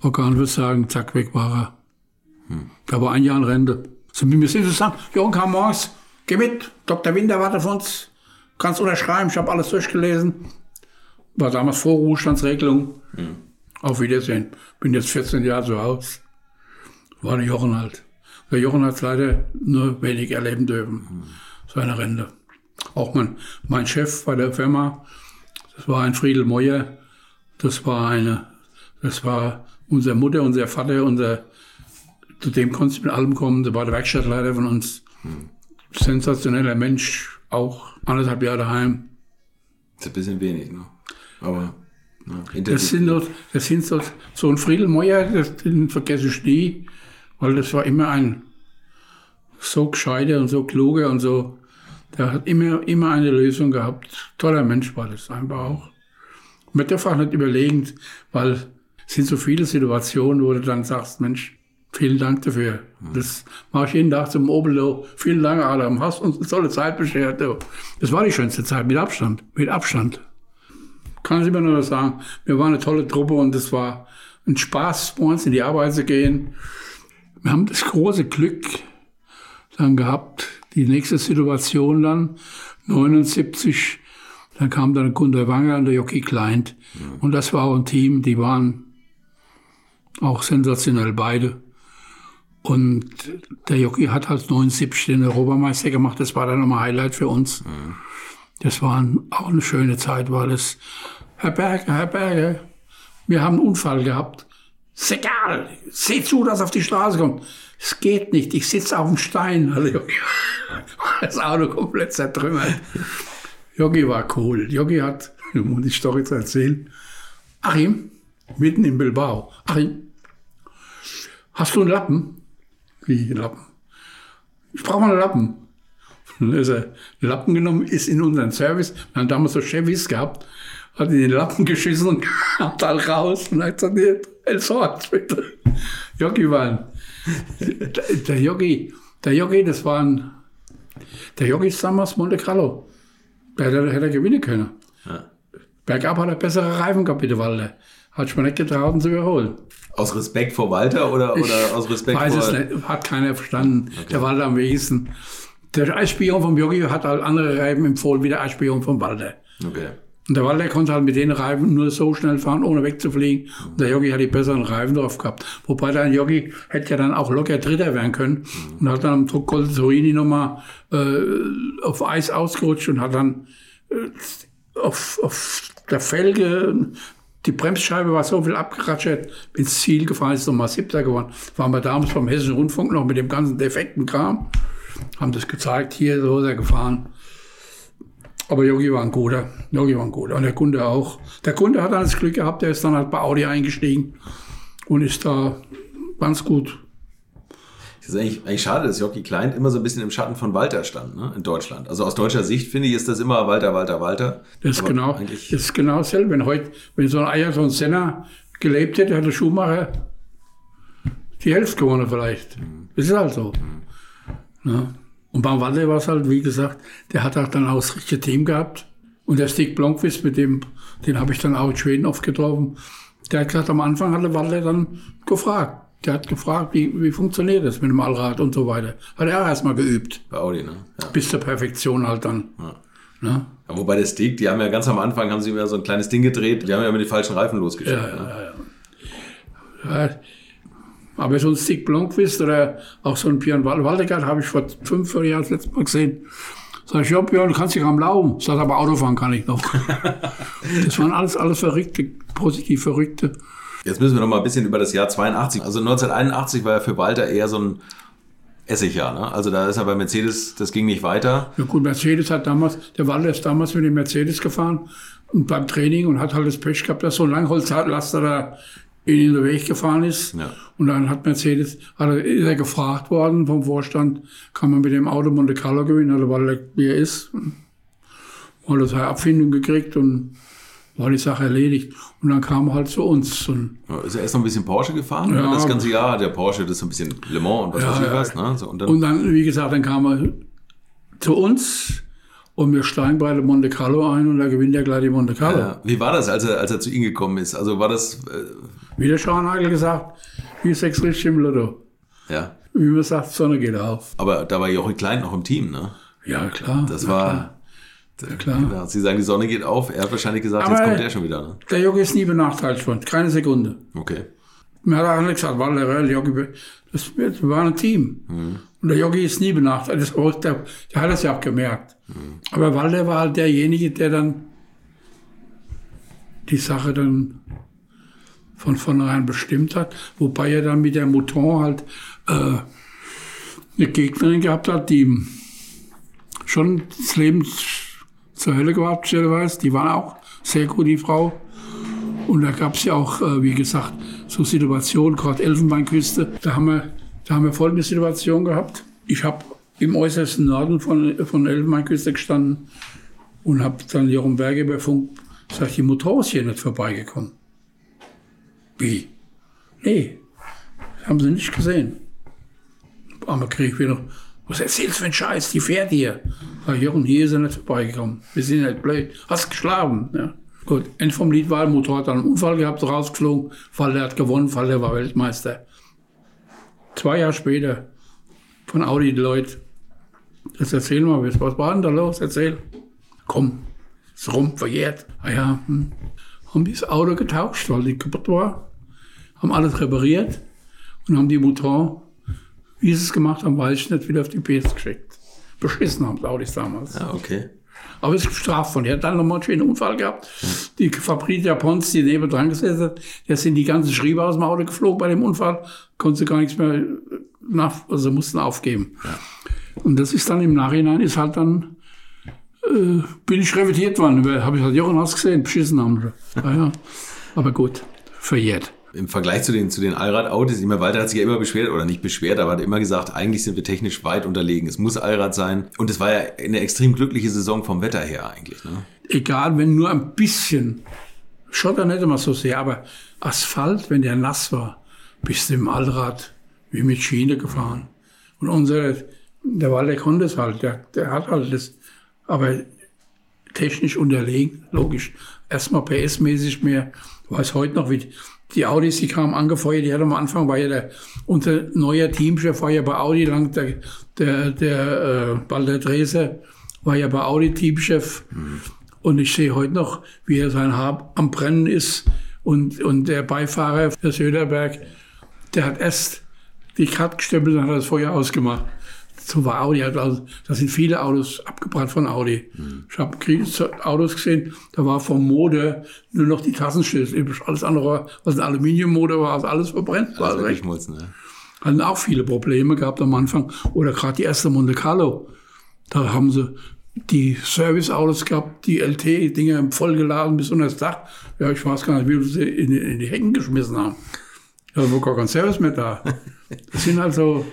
Organ würde sagen, zack, weg war er. Hm. Da war ein Jahr in Rente. So, wir sind zusammen. Jochen kam morgens, geh mit, Dr. Winter wartet auf uns. Kannst unterschreiben, ich habe alles durchgelesen. War damals Vorruhestandsregelung. Hm. Auf Wiedersehen. Bin jetzt 14 Jahre zu Hause. War der Jochen halt. Der Jochen hat leider nur wenig erleben dürfen. Hm. Seine Rente. Auch mein, mein Chef bei der Firma, das war ein Friedel Moyer. Das war eine, das war unsere Mutter, unser Vater, unser, zu dem konntest du mit allem kommen. Der war der Werkstattleiter von uns. Hm. Sensationeller Mensch, auch anderthalb Jahre daheim. Das ist ein bisschen wenig, ne? Aber. Ja, das sind doch, das sind so, so ein Friedel Moyer, den vergesse ich nie, weil das war immer ein so gescheiter und so kluger und so, der hat immer, immer eine Lösung gehabt. Toller Mensch war das einfach auch. Man darf auch nicht überlegen, weil es sind so viele Situationen, wo du dann sagst, Mensch, vielen Dank dafür. Das mache ich jeden Tag zum Obelo. Vielen Dank, Adam. Hast uns eine tolle Zeit beschert. Das war die schönste Zeit, mit Abstand. Mit Abstand. Kann ich immer nur sagen. Wir waren eine tolle Truppe und es war ein Spaß, bei uns in die Arbeit zu gehen. Wir haben das große Glück dann gehabt, die nächste Situation dann, 79, dann kam dann Gunter Wanger und der Jockey Kleint. Und das war auch ein Team, die waren auch sensationell beide. Und der Jockey hat halt 79 den Europameister gemacht. Das war dann nochmal Highlight für uns. Mhm. Das war auch eine schöne Zeit, weil es, Herr Berger, Herr Berger, wir haben einen Unfall gehabt. Ist egal, seht zu, dass auf die Straße kommt. Es geht nicht, ich sitze auf dem Stein. Also Jogi, das Auto komplett zertrümmert. Jogi war cool. Jogi hat, um die Story zu erzählen, Achim, mitten in Bilbao, Achim, Hast du einen Lappen? Wie einen Lappen? Ich brauche mal einen Lappen. Dann ist er einen Lappen genommen, ist in unseren Service. Wir haben damals so Chevys gehabt, hat in den Lappen geschissen und hat all raus und hat gesagt, El Sort, bitte. Jogi war ein, der Jogi, der Jogi, das war ein, der Jogi ist damals Monte Carlo. Da hätte, hätte er gewinnen können. Ja. Bergab hat er bessere Reifen gehabt, bitte, Walter. Hat schon nicht getraut, ihn zu überholen. Aus Respekt vor Walter oder, oder aus Respekt weiß vor... es nicht, hat keiner verstanden. Okay. Der Walter am wenigsten. Der Eisspion vom Yogi hat halt andere Reifen empfohlen wie der Eisspion vom Walter. Okay. Und der Walter konnte halt mit den Reifen nur so schnell fahren, ohne wegzufliegen. Und der Yogi hat die besseren Reifen drauf gehabt. Wobei der Yogi hätte ja dann auch locker Dritter werden können. Mhm. Und hat dann am Druck Sorini nochmal äh, auf Eis ausgerutscht und hat dann äh, auf, auf der Felge die Bremsscheibe war so viel abgeratscht, ins Ziel gefahren, ist nochmal siebter geworden. Waren wir damals vom Hessischen Rundfunk noch mit dem ganzen defekten Kram, haben das gezeigt, hier so ist er gefahren. Aber Yogi war ein guter, Yogi war ein guter und der Kunde auch. Der Kunde hat das Glück gehabt, der ist dann halt bei Audi eingestiegen und ist da ganz gut das ist eigentlich, eigentlich schade, dass Jockey Klein immer so ein bisschen im Schatten von Walter stand, ne, in Deutschland. Also aus deutscher Sicht finde ich, ist das immer Walter, Walter, Walter. Das ist genau, das ist genau dasselbe. Wenn heute, wenn so ein Ayrton Senna gelebt hätte, hätte Schumacher die Hälfte gewonnen vielleicht. Mhm. Das ist halt so. Mhm. Ja. Und beim Walter war es halt, wie gesagt, der hat auch dann auch das richtige Team gehabt. Und der Stick Blomqvist, mit dem, den habe ich dann auch in Schweden oft getroffen. Der hat gesagt, am Anfang hatte Walter dann gefragt der hat gefragt, wie, wie funktioniert das mit dem Allrad und so weiter. Hat er auch erstmal geübt. Bei Audi, ne? Ja. Bis zur Perfektion halt dann. Ja. Ne? Ja, wobei der Stick, die haben ja ganz am Anfang, haben sie mir so ein kleines Ding gedreht, die haben ja mit den falschen Reifen losgeschickt. Ja, ne? ja, ja. Aber so ein Stick Blomqvist oder auch so ein Björn Waldegard habe ich vor fünf Jahren das letzte Mal gesehen. Sag ich, ja, Björn, du kannst dich am Laufen. Sag aber Autofahren kann ich noch. das waren alles, alles Verrückte, positiv Verrückte. Jetzt müssen wir noch mal ein bisschen über das Jahr 82. Also 1981 war ja für Walter eher so ein Essigjahr. Ne? Also da ist er bei Mercedes, das ging nicht weiter. Ja gut, Mercedes hat damals, der Walter ist damals mit dem Mercedes gefahren und beim Training und hat halt das Pech gehabt, dass so ein Langholzlaster da in den Weg gefahren ist. Ja. Und dann hat Mercedes, hat er, ist er gefragt worden vom Vorstand, kann man mit dem Auto Monte Carlo gewinnen, also weil er wie er ist. Und hat seine Abfindung gekriegt und war die Sache erledigt. Und dann kam er halt zu uns. Und Ja, Ist er erst noch ein bisschen Porsche gefahren? Ja. Das ganze Jahr hat der Porsche, das ist ein bisschen Le Mans und was weiß ich ja. was. Ne? So, und dann, Und dann, wie gesagt, dann kam er zu uns und wir steigen bei der Monte Carlo ein und da gewinnt er gleich die Monte Carlo. ja. Wie war das, als er, als er zu Ihnen gekommen ist? Also war das, äh, Wie der Schauernagel gesagt, wie sechs richtig im Lotto. ja. Wie man sagt, Sonne geht auf. Aber da war Jochi Klein noch im Team, ne? Ja, klar. Das war, Klar, klar. ja, Sie sagen, die Sonne geht auf. Er hat wahrscheinlich gesagt, Aber- jetzt kommt der schon wieder, ne? Der Jogi ist nie benachteiligt worden, keine Sekunde. Okay. Mir hat auch alle gesagt, weil der Jogi, das, wir waren ein Team. Und der Jogi ist nie benachteiligt. Das, der, der hat das ja auch gemerkt. Aber Walter war halt derjenige, der dann die Sache dann von vornherein bestimmt hat. Wobei er dann mit der Mouton halt äh, eine Gegnerin gehabt hat, die schon das Leben zur Hölle gehabt, stellenweise. Die war auch sehr gut, die Frau. Und da gab es ja auch, äh, wie gesagt, so Situationen, gerade Elfenbeinküste. Da haben wir, da haben wir folgende Situation gehabt. Ich habe im äußersten Norden von, von Elfenbeinküste gestanden und habe dann Jochen Berger bei Funk gesagt, die Motor ist hier nicht vorbeigekommen. Wie? Nee, haben sie nicht gesehen. Aber krieg ich wieder, was erzählst du für einen Scheiß, die fährt hier. Sag, Jochen, hier ist er nicht vorbeigekommen. Wir sind halt blöd. Hast geschlafen. Ja. Gut, End vom Lied war, Motor hat einen Unfall gehabt, rausgeflogen, Fall der hat gewonnen, Fall der war Weltmeister. Zwei Jahre später von Audi die Leute, jetzt erzähl mal, was war denn da los? Erzähl. Komm, ist rum, verjährt. Ah ja, hm. haben die das Auto getauscht, weil die kaputt war, haben alles repariert und haben die Motor, wie sie es gemacht haben, weiß ich nicht, wieder auf die PS geschickt. Beschissen haben Audis damals. Ja, okay. Aber es ist gestraft worden. Er hat dann nochmal einen schönen Unfall gehabt. Die Fabrik der Pons, die neben dran gesessen hat, da sind die ganzen Schriebe aus dem Auto geflogen bei dem Unfall. Konnte gar nichts mehr nach, also mussten aufgeben. Und das ist dann im Nachhinein, ist halt dann, äh, bin ich revidiert worden. Habe ich halt, Jochen, hast du gesehen? Beschissen haben sie. Ja, ja. Aber gut, verjährt. Im Vergleich zu den, zu den Allrad-Autos, immer Walter hat sich ja immer beschwert, oder nicht beschwert, aber hat immer gesagt, eigentlich sind wir technisch weit unterlegen. Es muss Allrad sein. Und es war ja eine extrem glückliche Saison vom Wetter her eigentlich. Ne? egal, wenn nur ein bisschen, Schotter nicht immer so sehr, aber Asphalt, wenn der nass war, bist du im Allrad wie mit Schiene gefahren. Und unser, der Walter konnte es halt, der, der hat halt das, aber technisch unterlegen, logisch. Erstmal PS-mäßig mehr, weiß heute noch, wie die Audis, die kamen angefeuert, die hat am Anfang, war ja der, unser neuer Teamchef war ja bei Audi lang, der, der, der äh, Walter Dreser war ja bei Audi Teamchef. Und ich sehe heute noch, wie er sein Haar am Brennen ist. Und, und der Beifahrer, der Söderberg, der hat erst die Karte gestempelt und hat das Feuer ausgemacht. So war Audi. Also, da sind viele Autos abgebrannt von Audi. Ich habe Autos gesehen, da war vom Motor nur noch die Tassenschlüssel. übrig. Alles andere, was ein Aluminiummotor war, alles verbrennt. War Also alles weg. wegschmolzen, ne? Hatten auch viele Probleme gehabt am Anfang. Oder gerade die erste Monte Carlo. Da haben sie die Serviceautos gehabt, die LT-Dinger vollgeladen bis unter das Dach. Ja, ich weiß gar nicht, wie wir sie in, die- in die Hecken geschmissen haben. Da war gar kein Service mehr da. Das sind also,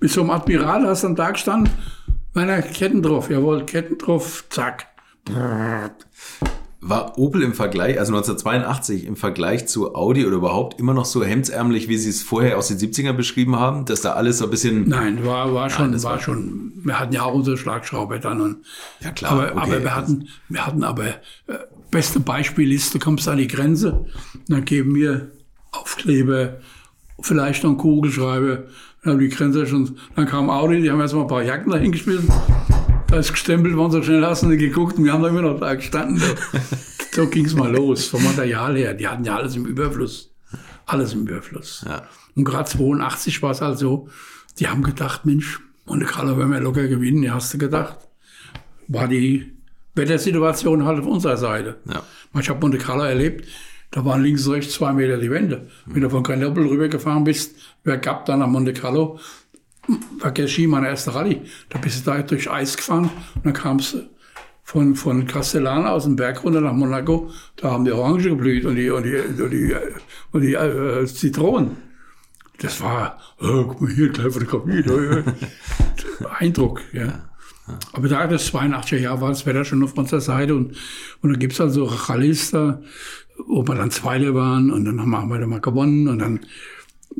mit so einem Admiral hast du dann da gestanden, meiner Ketten drauf, jawohl, Ketten drauf, zack. War Opel im Vergleich, also 1982 im Vergleich zu Audi oder überhaupt immer noch so hemdsärmlich, wie Sie es vorher aus den 70ern beschrieben haben, dass da alles so ein bisschen, Nein, war, war schon, war, war- schon, wir hatten ja auch unsere Schlagschrauber dann und Ja, klar, Aber, okay. aber wir hatten, wir hatten aber äh, beste Beispiel ist, du kommst an die Grenze, dann geben wir Aufkleber, vielleicht noch einen Kugelschreiber, dann haben die Grenze schon, dann kam Audi, die haben erstmal ein paar Jacken dahin geschmissen, da ist gestempelt worden, so schnell hast du nicht geguckt und wir haben da immer noch da gestanden. so ging's mal los, vom Material her, die hatten ja alles im Überfluss, alles im Überfluss. Ja. Und gerade 82 war es halt so, die haben gedacht, Mensch, Monte Carlo werden wir locker gewinnen, ja, hast du gedacht war die Wettersituation halt auf unserer Seite. Ja. Ich habe Monte Carlo erlebt, da waren links und rechts zwei Meter die Wände. Wenn du von Grenoble rübergefahren bist, wer gab dann nach Monte Carlo, vergiss Ski, meine erste Rallye, da bist du da durch Eis gefahren und dann kamst du von, von Castellan aus dem Berg runter nach Monaco, da haben die Orangen geblüht und die, und die, und die, und die äh, Zitronen. Das war, oh, guck mal hier, gleich fotografiert. Äh, Eindruck, ja. Aber da das 82er Jahr war das Wetter schon auf unserer Seite und, und dann gibt's also Rallyes da, wo wir dann Zweite waren und dann haben wir mal gewonnen und dann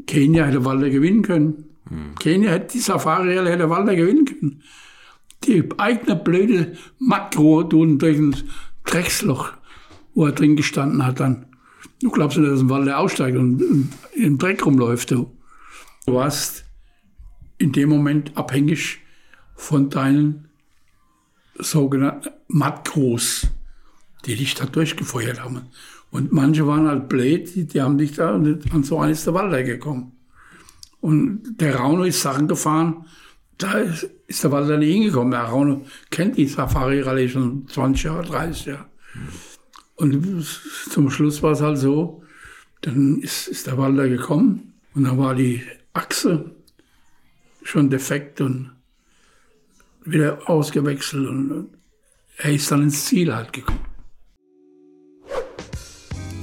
Kenia hätte Walder gewinnen können. Hm. Kenia hätte die Safari hätte Walder gewinnen können. Die eigene blöde Makro durch ein Drecksloch, wo er drin gestanden hat dann. Du glaubst nicht, dass ein Walder aussteigt und, im Dreck rumläuft. Du. du warst in dem Moment abhängig von deinen sogenannten Makros, die dich da durchgefeuert haben. Und manche waren halt blöd, die, die haben dich da an so eines der Walder gekommen. Und der Rauno ist Sachen gefahren, da ist, ist der Walder nicht hingekommen. Der Rauno kennt die Safari-Rallye schon 20 Jahre, 30 Jahre. Und zum Schluss war es halt so, dann ist, ist der Walder gekommen und dann war die Achse schon defekt und wieder ausgewechselt und er ist dann ins Ziel halt gekommen.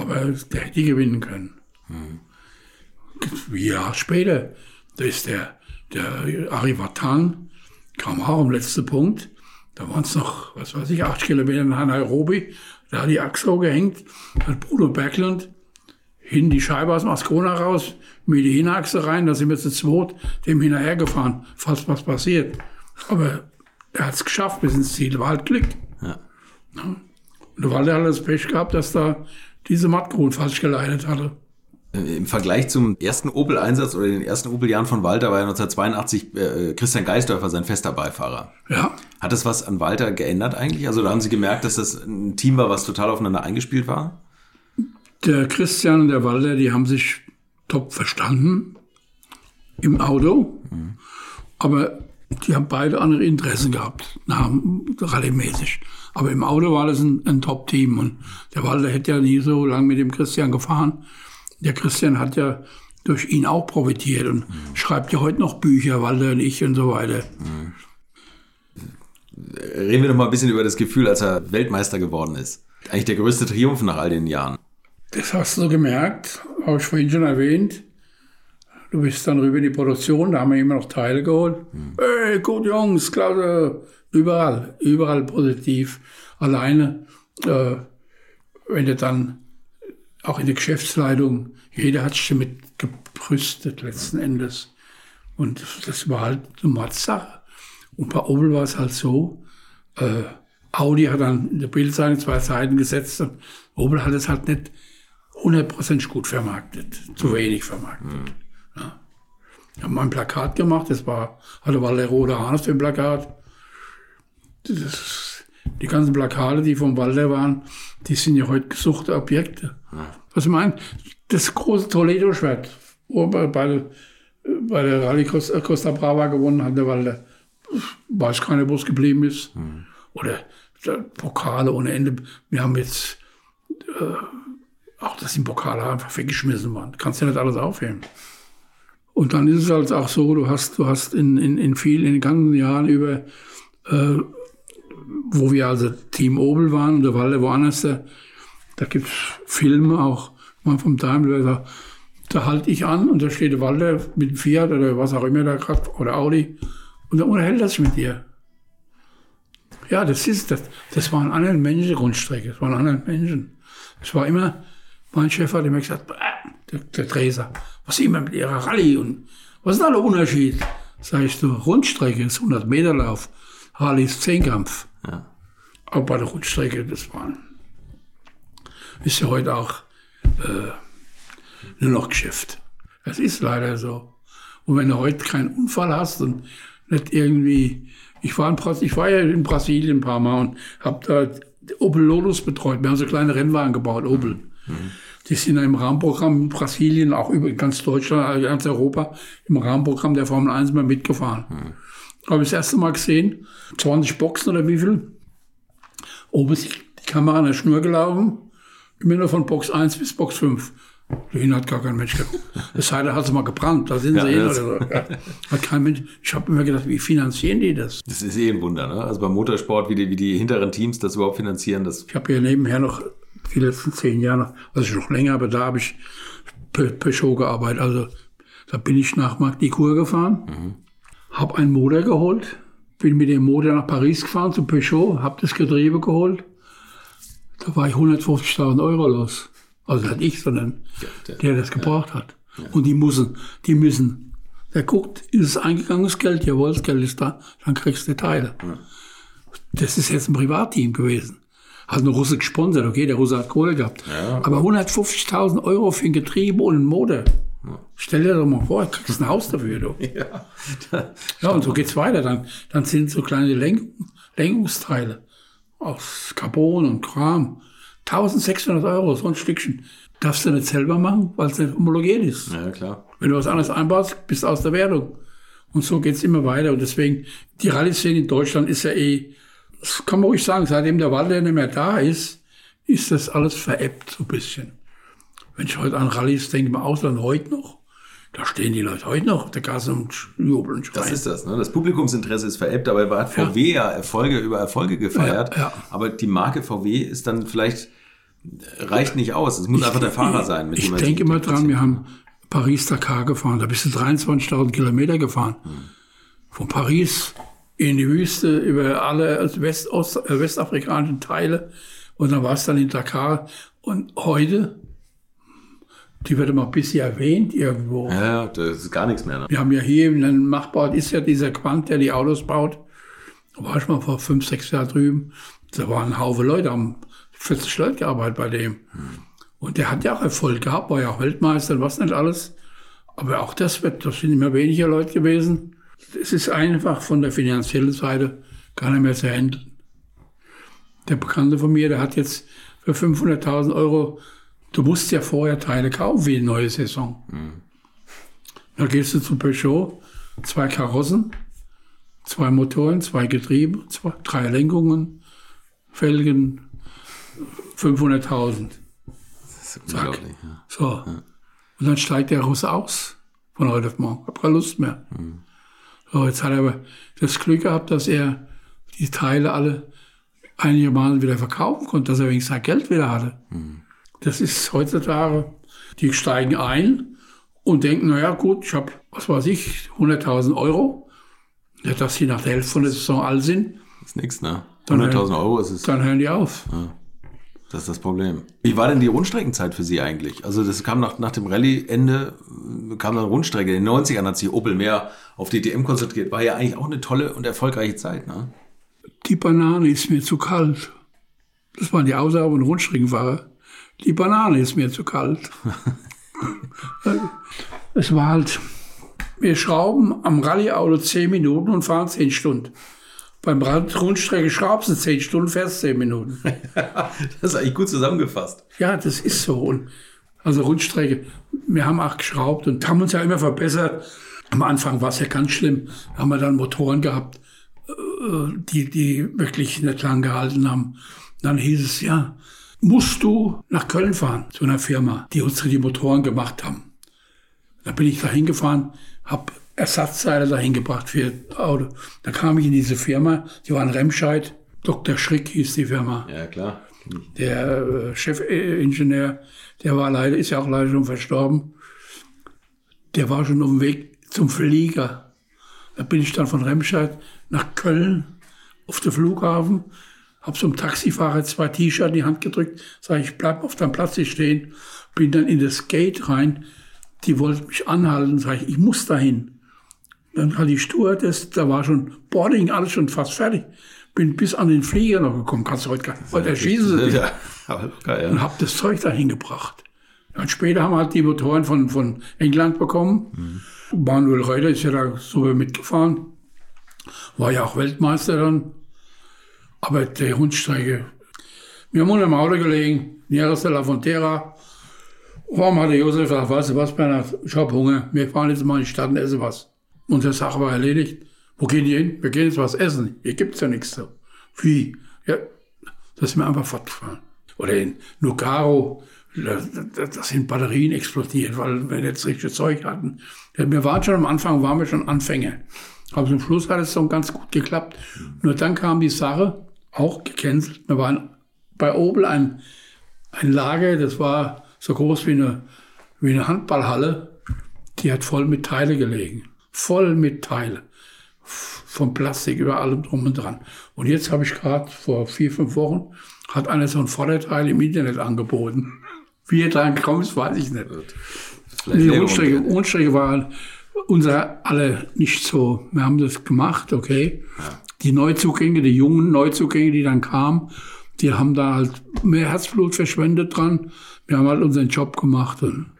Aber der hätte gewinnen können. Hm. Ein Jahr später, da ist der, der Arivatan, kam auch am letzten Punkt. Da waren es noch, was weiß ich, acht Kilometer nach Nairobi. Da hat die Achse gehängt, hat Bruno Bergland hin die Scheibe aus dem Ascona raus, mit die Hinachse rein, da sind wir zu zweit dem hinterhergefahren, falls was passiert. Aber er hat es geschafft bis ins Ziel, war halt Glück. Ja. Und der halt das Pech gehabt, dass da diese Mattgrund falsch geleitet hatte. Im Vergleich zum ersten Opel-Einsatz oder den ersten Opel-Jahren von Walter war ja 1982 äh, Christian Geisdörfer sein fester Beifahrer. Ja. Hat das was an Walter geändert eigentlich? Also da haben Sie gemerkt, dass das ein Team war, was total aufeinander eingespielt war? Der Christian und der Walter, die haben sich top verstanden im Auto, mhm. aber die haben beide andere Interessen gehabt, rallye-mäßig. Aber im Auto war das ein, ein Top-Team und der Walter hätte ja nie so lange mit dem Christian gefahren. Der Christian hat ja durch ihn auch profitiert und mhm. schreibt ja heute noch Bücher, Walter und ich und so weiter. Mhm. Reden wir doch mal ein bisschen über das Gefühl, als er Weltmeister geworden ist. Eigentlich der größte Triumph nach all den Jahren. Das hast du gemerkt, habe ich vorhin schon erwähnt. Du bist dann rüber in die Produktion, da haben wir immer noch Teile geholt. Mhm. Hey, gut Jungs, klasse. Überall, überall positiv. Alleine, äh, wenn du dann auch in der Geschäftsleitung, jeder hat sich damit gebrüstet letzten Endes. Und das war halt eine Mordsache. Und bei Opel war es halt so, äh, Audi hat dann in der Bildzeitung zwei Seiten gesetzt und Opel hat es halt nicht 100% gut vermarktet, zu wenig vermarktet. Ja. Ich habe mal ein Plakat gemacht, das war, hatte war der rote Hahn auf dem Plakat. Das, die ganzen Plakate, die vom Walder waren, die sind ja heute gesuchte Objekte. Was ich meine, das große Toledo-Schwert, wo bei, bei, bei der Rallye Costa, Costa Brava gewonnen hat, der Walder, weiß keiner, wo es geblieben ist. Oder der Pokale ohne Ende. Wir haben jetzt äh, auch, dass die Pokale einfach weggeschmissen waren. Kannst ja nicht alles aufheben. Und dann ist es halt auch so, du hast, du hast in, in, in vielen, in den ganzen Jahren über, äh, wo wir also Team Obel waren und der Walde woanders, da, da gibt es Filme auch, mal vom Daimler, da, da halte ich an und da steht der Walder mit dem Fiat oder was auch immer da gerade, oder Audi, und dann unterhält er sich mit dir. Ja, das ist das. Das waren andere Menschen, Grundstrecke. Das waren andere Menschen. Es war immer, mein Chef hat immer gesagt, der, der Treser, was ist immer mit ihrer Rallye und was ist da der Unterschied? Sag ich so, Rundstrecke ist 100 Meter Lauf, Ist Zehnkampf. Ja. Aber bei der Rundstrecke, das waren, ist ja heute auch äh, nur noch Geschäft. Das ist leider so. Und wenn du heute keinen Unfall hast und nicht irgendwie, ich war in, Bras ich war ja in Brasilien ein paar Mal und habe da Opel Lotus betreut. Wir haben so kleine Rennwagen gebaut, Opel. Die sind im Rahmenprogramm in Brasilien, auch über ganz Deutschland, ganz Europa, im Rahmenprogramm der Formel 1 mal mitgefahren. Habe ich das erste Mal gesehen, 20 Boxen oder wie viel. Oben ist die Kamera an der Schnur gelaufen, immer nur von Box 1 bis Box 5. Dahin hat gar kein Mensch geguckt. Es sei denn, hat es mal gebrannt, da sind Ja, sie hin das- oder so. Ja. Hat kein Mensch. Ich habe immer gedacht, wie finanzieren die das? Das ist eh ein Wunder, ne? Also beim Motorsport, wie die, wie die hinteren Teams das überhaupt finanzieren, das Ich habe ja nebenher noch die letzten zehn Jahre, also noch länger, aber da habe ich Pe- Peugeot gearbeitet. Also da bin ich nach Magny-Cours gefahren, habe einen Motor geholt, bin mit dem Motor nach Paris gefahren zu Peugeot, habe das Getriebe geholt. Da war ich 150.000 Euro los. Also nicht ich, sondern der- der das gebraucht hat. Und die müssen, die müssen. Der guckt, ist es eingegangenes Geld? Jawohl, das Geld ist da, dann kriegst du die Teile. Das ist jetzt ein Privatteam gewesen. Hat ein Russe gesponsert, okay, der Russe hat Kohle gehabt. Aber 150.000 Euro für ein Getriebe und einen Motor. Stell dir doch mal vor, du kriegst ein Haus dafür, du. ja. Ja, und so geht's weiter. Dann, dann sind so kleine Lenk Lenkungsteile aus Carbon und Kram. 1600 Euro, so ein Stückchen. Darfst du nicht selber machen, weil es nicht homologiert ist. ja, klar. Wenn du was anderes einbaust, bist du aus der Wertung. Und so geht's immer weiter. Und deswegen, die Rallye-Szene in Deutschland ist ja eh, das kann man ruhig sagen, seitdem der Walder nicht mehr da ist, ist das alles veräppt so ein bisschen. Wenn ich heute an Rallyes denke, im Ausland heute noch, da stehen die Leute heute noch auf der Gasse und jubeln und Das ist das, ne? Das Publikumsinteresse ist veräppt, aber er hat VW ja Erfolge über Erfolge gefeiert. Ja, ja. Aber die Marke VW ist dann vielleicht, reicht nicht aus. Es muss einfach der Fahrer sein, mit Ich denke immer dran, wir haben Paris-Dakar gefahren, da bist du 23.000 Kilometer gefahren. Von Paris in die Wüste über alle West -Ost äh, westafrikanischen Teile und dann war es dann in Dakar. Und heute, die wird immer ein bisschen erwähnt irgendwo. Ja, das ist gar nichts mehr. Ne? Wir haben ja hier in einem Nachbarort ist ja dieser Quant, der die Autos baut. Da war ich mal vor fünf, sechs Jahren drüben. Da waren ein Haufen Leute, haben 40 Leute gearbeitet bei dem. Und der hat ja auch Erfolg gehabt, war ja auch Weltmeister und was nicht alles. Aber auch das wird, das sind immer weniger Leute gewesen. Es ist einfach von der finanziellen Seite gar nicht mehr zu handeln. Der Bekannte von mir, der hat jetzt für 500.000 Euro, du musst ja vorher Teile kaufen für die neue Saison. Da gehst du zu Peugeot, zwei Karossen, zwei Motoren, zwei Getriebe, zwei, drei Lenkungen, Felgen, 500.000. Das ist unglaublich. Ja. So. Und dann steigt der Russe aus von heute auf morgen. Hab keine Lust mehr. So, jetzt hat er aber das Glück gehabt, dass er die Teile alle einigermaßen wieder verkaufen konnte, dass er wenigstens sein Geld wieder hatte. Das ist heutzutage, die steigen ein und denken, naja gut, ich habe, was weiß ich, 100.000 Euro. Ja, dass sie nach der Hälfte von der Saison all sind, Das ist nichts, ne? Dann 100.000 Euro ist es. dann hören die auf. Das ist das Problem. Wie war denn die Rundstreckenzeit für Sie eigentlich? Also das kam nach, nach dem Rallye-Ende, kam dann Rundstrecke. In den 90ern hat sich Opel mehr auf die DM konzentriert. War ja eigentlich auch eine tolle und erfolgreiche Zeit. Ne? Die Banane ist mir zu kalt. Das waren die Aussagen von Rundstreckenfahrer. Die Banane ist mir zu kalt. es war halt, wir schrauben am Rallye-Auto 10 Minuten und fahren 10 Stunden. Beim Rundstrecke schraubst du 10 Stunden, fährst 10 Minuten. Das ist eigentlich gut zusammengefasst. Ja, das ist so. Und also Rundstrecke, wir haben auch geschraubt und haben uns ja immer verbessert. Am Anfang war es ja ganz schlimm. Da haben wir dann Motoren gehabt, äh, die, die wirklich nicht lang gehalten haben. Dann hieß es, ja, musst du nach Köln fahren, zu einer Firma, die uns die Motoren gemacht haben. Da bin ich da hingefahren, habe Ersatzteile dahin gebracht für das Auto. Da kam ich in diese Firma, die war in Remscheid. Dr. Schrick hieß die Firma Ja, klar. der äh, Chefingenieur, der war leider, ist ja auch leider schon verstorben. Der war schon auf dem Weg zum Flieger. Da bin ich dann von Remscheid nach Köln auf den Flughafen, hab so einem Taxifahrer zwei T-Shirts in die Hand gedrückt, sage ich, bleib auf deinem Platz stehen, bin dann in das Gate rein, die wollten mich anhalten, sage ich, ich muss dahin. Dann hat die Stewardess, da war schon Boarding, alles schon fast fertig. Bin bis an den Flieger noch gekommen, kannst du heute gar nicht, heute erschießen sie dich Ja, und habe das Zeug dahin gebracht. Und später haben wir halt die Motoren von, von England bekommen. Manuel Reuter ist ja da so mitgefahren. War ja auch Weltmeister dann. Aber der Rundstrecke. Wir haben dem Auto gelegen, Nieres de la Fontera. Warum hat der Josef gesagt, weißt du was, Bernhard, ich hab Hunger, wir fahren jetzt mal in die Stadt und essen was. Unsere Sache war erledigt. Wo gehen die hin? Wir gehen jetzt was essen. Hier gibt's ja nichts so. Wie? Ja, da sind wir einfach fortgefahren. Oder in Nogaro, da, sind Batterien explodiert, weil wir nicht das richtige Zeug hatten. Wir waren schon am Anfang, waren wir schon Anfänger. Aber zum Schluss hat es dann ganz gut geklappt. Nur dann kam die Sache, auch gecancelt. Wir waren bei Opel ein, ein Lager, das war so groß wie eine, wie eine Handballhalle. Die hat voll mit Teile gelegen. Voll mit Teile. Von Plastik über allem drum und dran. Und jetzt habe ich gerade vor vier, fünf Wochen, hat einer so ein Vorderteil im Internet angeboten. Wie er dran kommt, weiß ich nicht. Vielleicht Die Rundstrecke, Rundstrecke war unser alle nicht so. Wir haben das gemacht, okay. Die Neuzugänge, die jungen Neuzugänge, die dann kamen, die haben da halt mehr Herzblut verschwendet dran. Wir haben halt unseren Job gemacht. Und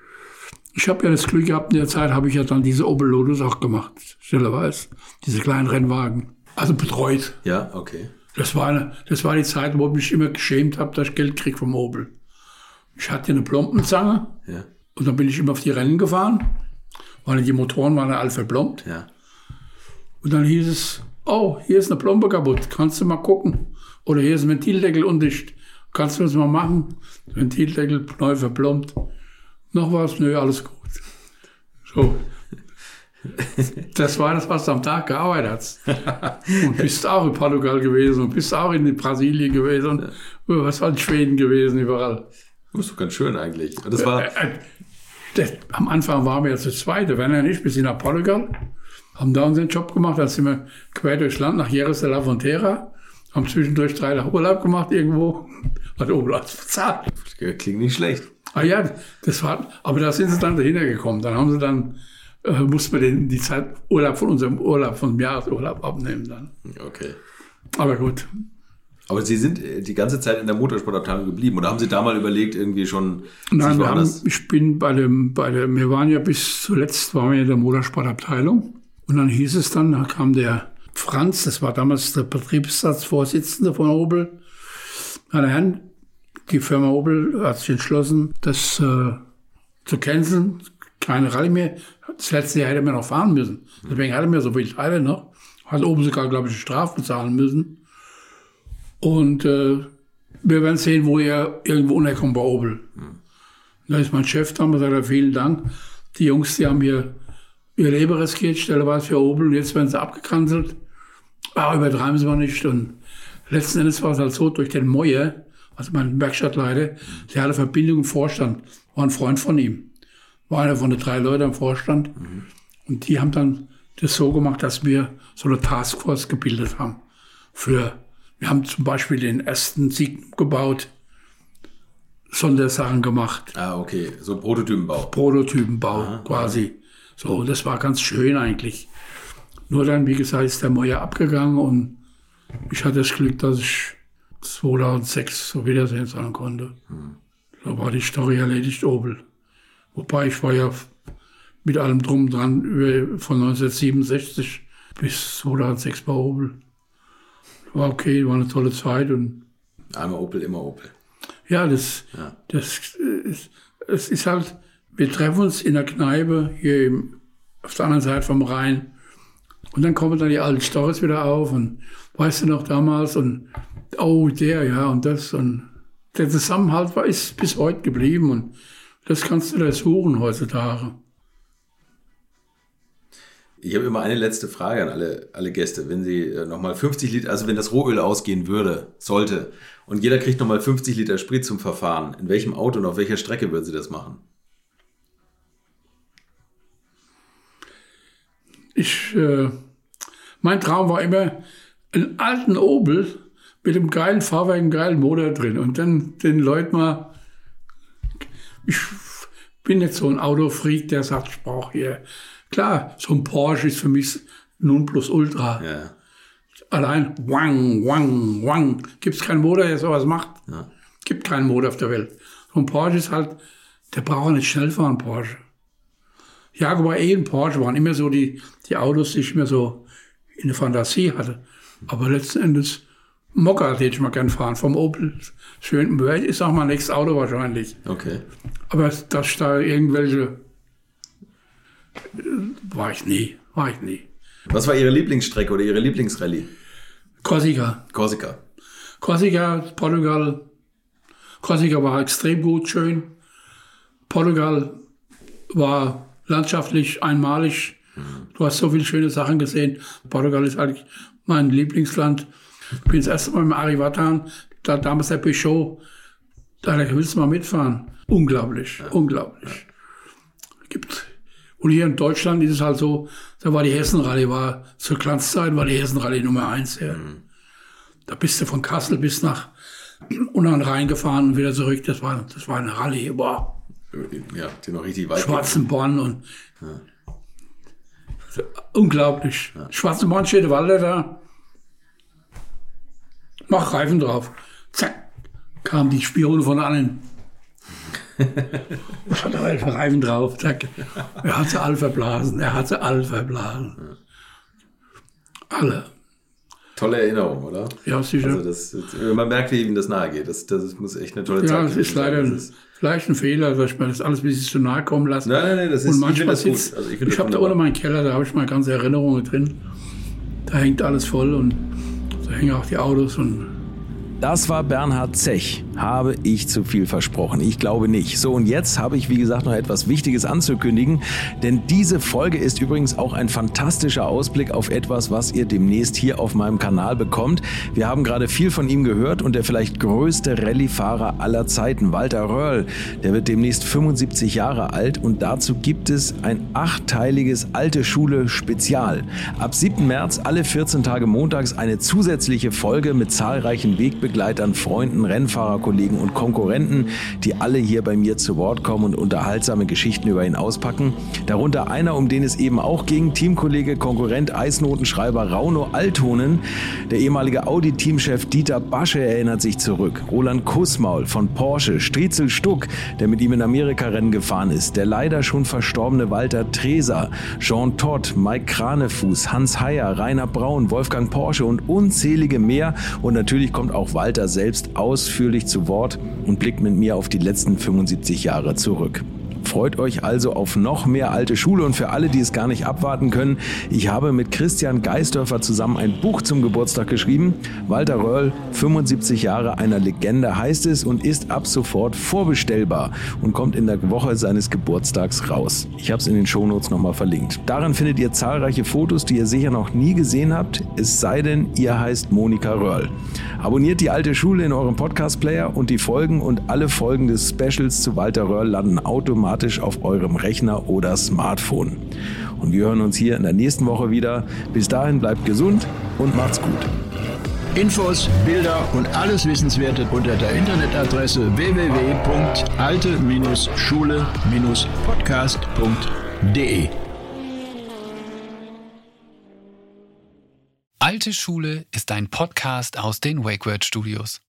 ich habe ja das Glück gehabt, in der Zeit habe ich ja dann diese Opel Lotus auch gemacht, stellerweise. Diese kleinen Rennwagen. Also betreut. Ja, okay. Das war, eine, das war die Zeit, wo ich mich immer geschämt habe, dass ich Geld krieg vom Opel. Ich hatte eine Plompenzange Ja, und dann bin ich immer auf die Rennen gefahren, weil die Motoren waren alle verplombt. ja. Und dann hieß es, oh, hier ist eine Plombe kaputt, kannst du mal gucken. Oder hier ist ein Ventildeckel undicht, kannst du das mal machen? Ventildeckel neu verplombt. Noch was? Nö, alles gut. So. Das war das, was du am Tag gearbeitet hast. Und bist auch in Portugal gewesen und bist auch in Brasilien gewesen und was war in Schweden gewesen, überall. Das ist doch ganz schön eigentlich. Das war, Äh, äh, das, am Anfang waren wir ja zu zweit, und ich, wir sind nach Portugal, haben da unseren Job gemacht, dann sind wir quer durchs Land nach Jerez de la Frontera, haben zwischendurch drei Tage Urlaub gemacht irgendwo, hat alles bezahlt. klingt nicht schlecht. Ah ja, das war, aber da sind sie dann dahinter gekommen. Dann haben sie dann, äh, mussten wir den, die Zeit Urlaub von unserem Urlaub, von dem Jahresurlaub abnehmen dann. Okay. Aber gut, Aber Sie sind äh, die ganze Zeit in der Motorsportabteilung geblieben oder haben Sie da mal überlegt, irgendwie schon Nein, haben, ich bin bei dem, bei dem, wir waren ja bis zuletzt waren wir in der Motorsportabteilung. Und dann hieß es dann, da kam der Franz, das war damals der Betriebsratsvorsitzende von Opel. Meine Herren, die Firma Opel hat sich entschlossen, das äh, zu canceln, keine Rallye mehr. Das letzte Jahr hätte man noch fahren müssen. Deswegen hatte man so viele Teile noch. Hat oben sogar, glaube ich, eine Strafe bezahlen müssen. Und äh, wir werden sehen, wo ihr irgendwo unterkommt bei Opel. Da ist mein Chef da und sagt, er, vielen Dank. Die Jungs, die haben hier ihr Leben riskiert, stelleweise für Opel und jetzt werden sie abgekanzelt. Ah, übertreiben sie mal nicht. Und letzten Endes war es halt so, durch den Moyer, also mein Werkstattleiter, der hatte Verbindung im Vorstand, war ein Freund von ihm. War einer von den drei Leuten im Vorstand. Und die haben dann das so gemacht, dass wir so eine Taskforce gebildet haben. Für, wir haben zum Beispiel den ersten Sieg gebaut Sondersachen gemacht. Ah, okay. So Prototypenbau. Prototypenbau quasi. So, und das war ganz schön eigentlich. Nur dann, wie gesagt, ist der Moja abgegangen und ich hatte das Glück, dass ich 2006 so Wiedersehen sagen konnte. Da war die Story erledigt, Opel. Wobei ich war ja mit allem drum dran von 1967 bis 2006 bei Opel. War okay, war eine tolle Zeit und Einmal Opel, immer Opel. ja, das, Ja. das ist, es ist halt, wir treffen uns in der Kneipe hier im, auf der anderen Seite vom Rhein und dann kommen dann die alten Storys wieder auf und weißt du noch damals und oh, der, ja, und das und der Zusammenhalt war, ist bis heute geblieben und das kannst du da suchen heutzutage. Ich habe immer eine letzte Frage an alle, alle Gäste. Wenn sie äh, nochmal 50 Liter, also wenn das Rohöl ausgehen würde, sollte, und jeder kriegt nochmal 50 Liter Sprit zum Verfahren, in welchem Auto und auf welcher Strecke würden sie das machen? Ich, äh, mein Traum war immer einen alten Opel mit einem geilen Fahrwerk, einem geilen Motor drin und dann den Leuten mal, ich bin nicht so ein Autofreak, der sagt, ich brauche hier, klar, so ein Porsche ist für mich Nonplusultra. Ja. Allein wang, wang, wang, gibt es keinen Motor, der sowas macht. Ja. Gibt keinen Motor auf der Welt. So ein Porsche ist halt, der braucht nicht schnell fahren, Porsche. Jaguar E und Porsche waren immer so die, die Autos, die ich mir so in der Fantasie hatte. Aber letzten Endes, Mokka hätte ich mal gern fahren, vom Opel. Schön, ist auch mein nächstes Auto wahrscheinlich. Okay. Aber dass da irgendwelche, war ich nie, war ich nie. Was war Ihre Lieblingsstrecke oder Ihre Lieblingsrallye? Korsika. Korsika. Korsika, Portugal. Korsika war extrem gut, schön. Portugal war landschaftlich einmalig. Du hast so viele schöne Sachen gesehen. Portugal ist eigentlich mein Lieblingsland. Ich bin das erste Mal im Arivatan, da damals der Peugeot. Da willst du mal mitfahren. Unglaublich, unglaublich. Gibt. Und hier in Deutschland ist es halt so, da war die Hessenrallye, war zur Glanzzeit war die Hessenrallye Nummer eins. Ja. Da bist du von Kassel bis nach Ungarn reingefahren und wieder zurück. Das war, das war eine Rallye. Boah. Ja, die noch richtig weit. Schwarzenborn und unglaublich. Schwarzenborn steht der Walder da. Mach Reifen drauf. Zack. Kamen die Spione von allen. Was hat er für Reifen drauf? Zack. Er hat sie alle verblasen. Er hat sie alle verblasen. Alle. Tolle Erinnerung, oder? Ja, sicher. Also das, man merkt, wie ihm das nahe geht. Das, das muss echt eine tolle Ja, Zeit sein. leider Das ein, ist- vielleicht ein Fehler, dass ich mir das alles ein bisschen zu nahe kommen lasse. Nein, nein, nein, das ist- Und ich manchmal finde das gut. sitzt, Also ich ich, habe da unten meinen Keller, da habe ich meine ganze Erinnerungen drin. Da hängt alles voll und da hängen auch die Autos und Das war Bernhard Zech. Habe ich zu viel versprochen? Ich glaube nicht. So, und jetzt habe ich, wie gesagt, noch etwas Wichtiges anzukündigen. Denn diese Folge ist übrigens auch ein fantastischer Ausblick auf etwas, was ihr demnächst hier auf meinem Kanal bekommt. Wir haben gerade viel von ihm gehört und der vielleicht größte Rallye-Fahrer aller Zeiten, Walter Röhrl, der wird demnächst 75 Jahre alt und dazu gibt es ein achtteiliges Alte Schule Spezial. Ab 7. März alle 14 Tage montags eine zusätzliche Folge mit zahlreichen Wegbegleitern, Freunden, Rennfahrerkollegen und Konkurrenten, die alle hier bei mir zu Wort kommen und unterhaltsame Geschichten über ihn auspacken. Darunter einer, um den es eben auch ging, Teamkollege, Konkurrent, Eisnotenschreiber Rauno Altonen. Der ehemalige Audi-Teamchef Dieter Basche erinnert sich zurück. Roland Kussmaul von Porsche, Striezel Stuck, der mit ihm in Amerika-Rennen gefahren ist. Der leider schon verstorbene Walter Treser, Jean Todt, Mike Kranefuß, Hans Heyer, Rainer Braun, Wolfgang Porsche und unzählige mehr. Und natürlich kommt auch Walter selbst ausführlich zu Wort und blickt mit mir auf die letzten 75 Jahre zurück. Freut euch also auf noch mehr alte Schule und für alle, die es gar nicht abwarten können, ich habe mit Christian Geisdörfer zusammen ein Buch zum Geburtstag geschrieben. Walter Röhrl, 75 Jahre einer Legende heißt es und ist ab sofort vorbestellbar und kommt in der Woche seines Geburtstags raus. Ich habe es in den Shownotes nochmal verlinkt. Darin findet ihr zahlreiche Fotos, die ihr sicher noch nie gesehen habt, es sei denn, ihr heißt Monika Röhrl. Abonniert die alte Schule in eurem Podcast-Player und die Folgen und alle Folgen des Specials zu Walter Röhrl landen automatisch automatisch auf eurem Rechner oder Smartphone. Und wir hören uns hier in der nächsten Woche wieder. Bis dahin bleibt gesund und macht's gut. Infos, Bilder und alles Wissenswerte unter der Internetadresse www.alte-schule-podcast.de. Alte Schule ist ein Podcast aus den WakeWord Studios.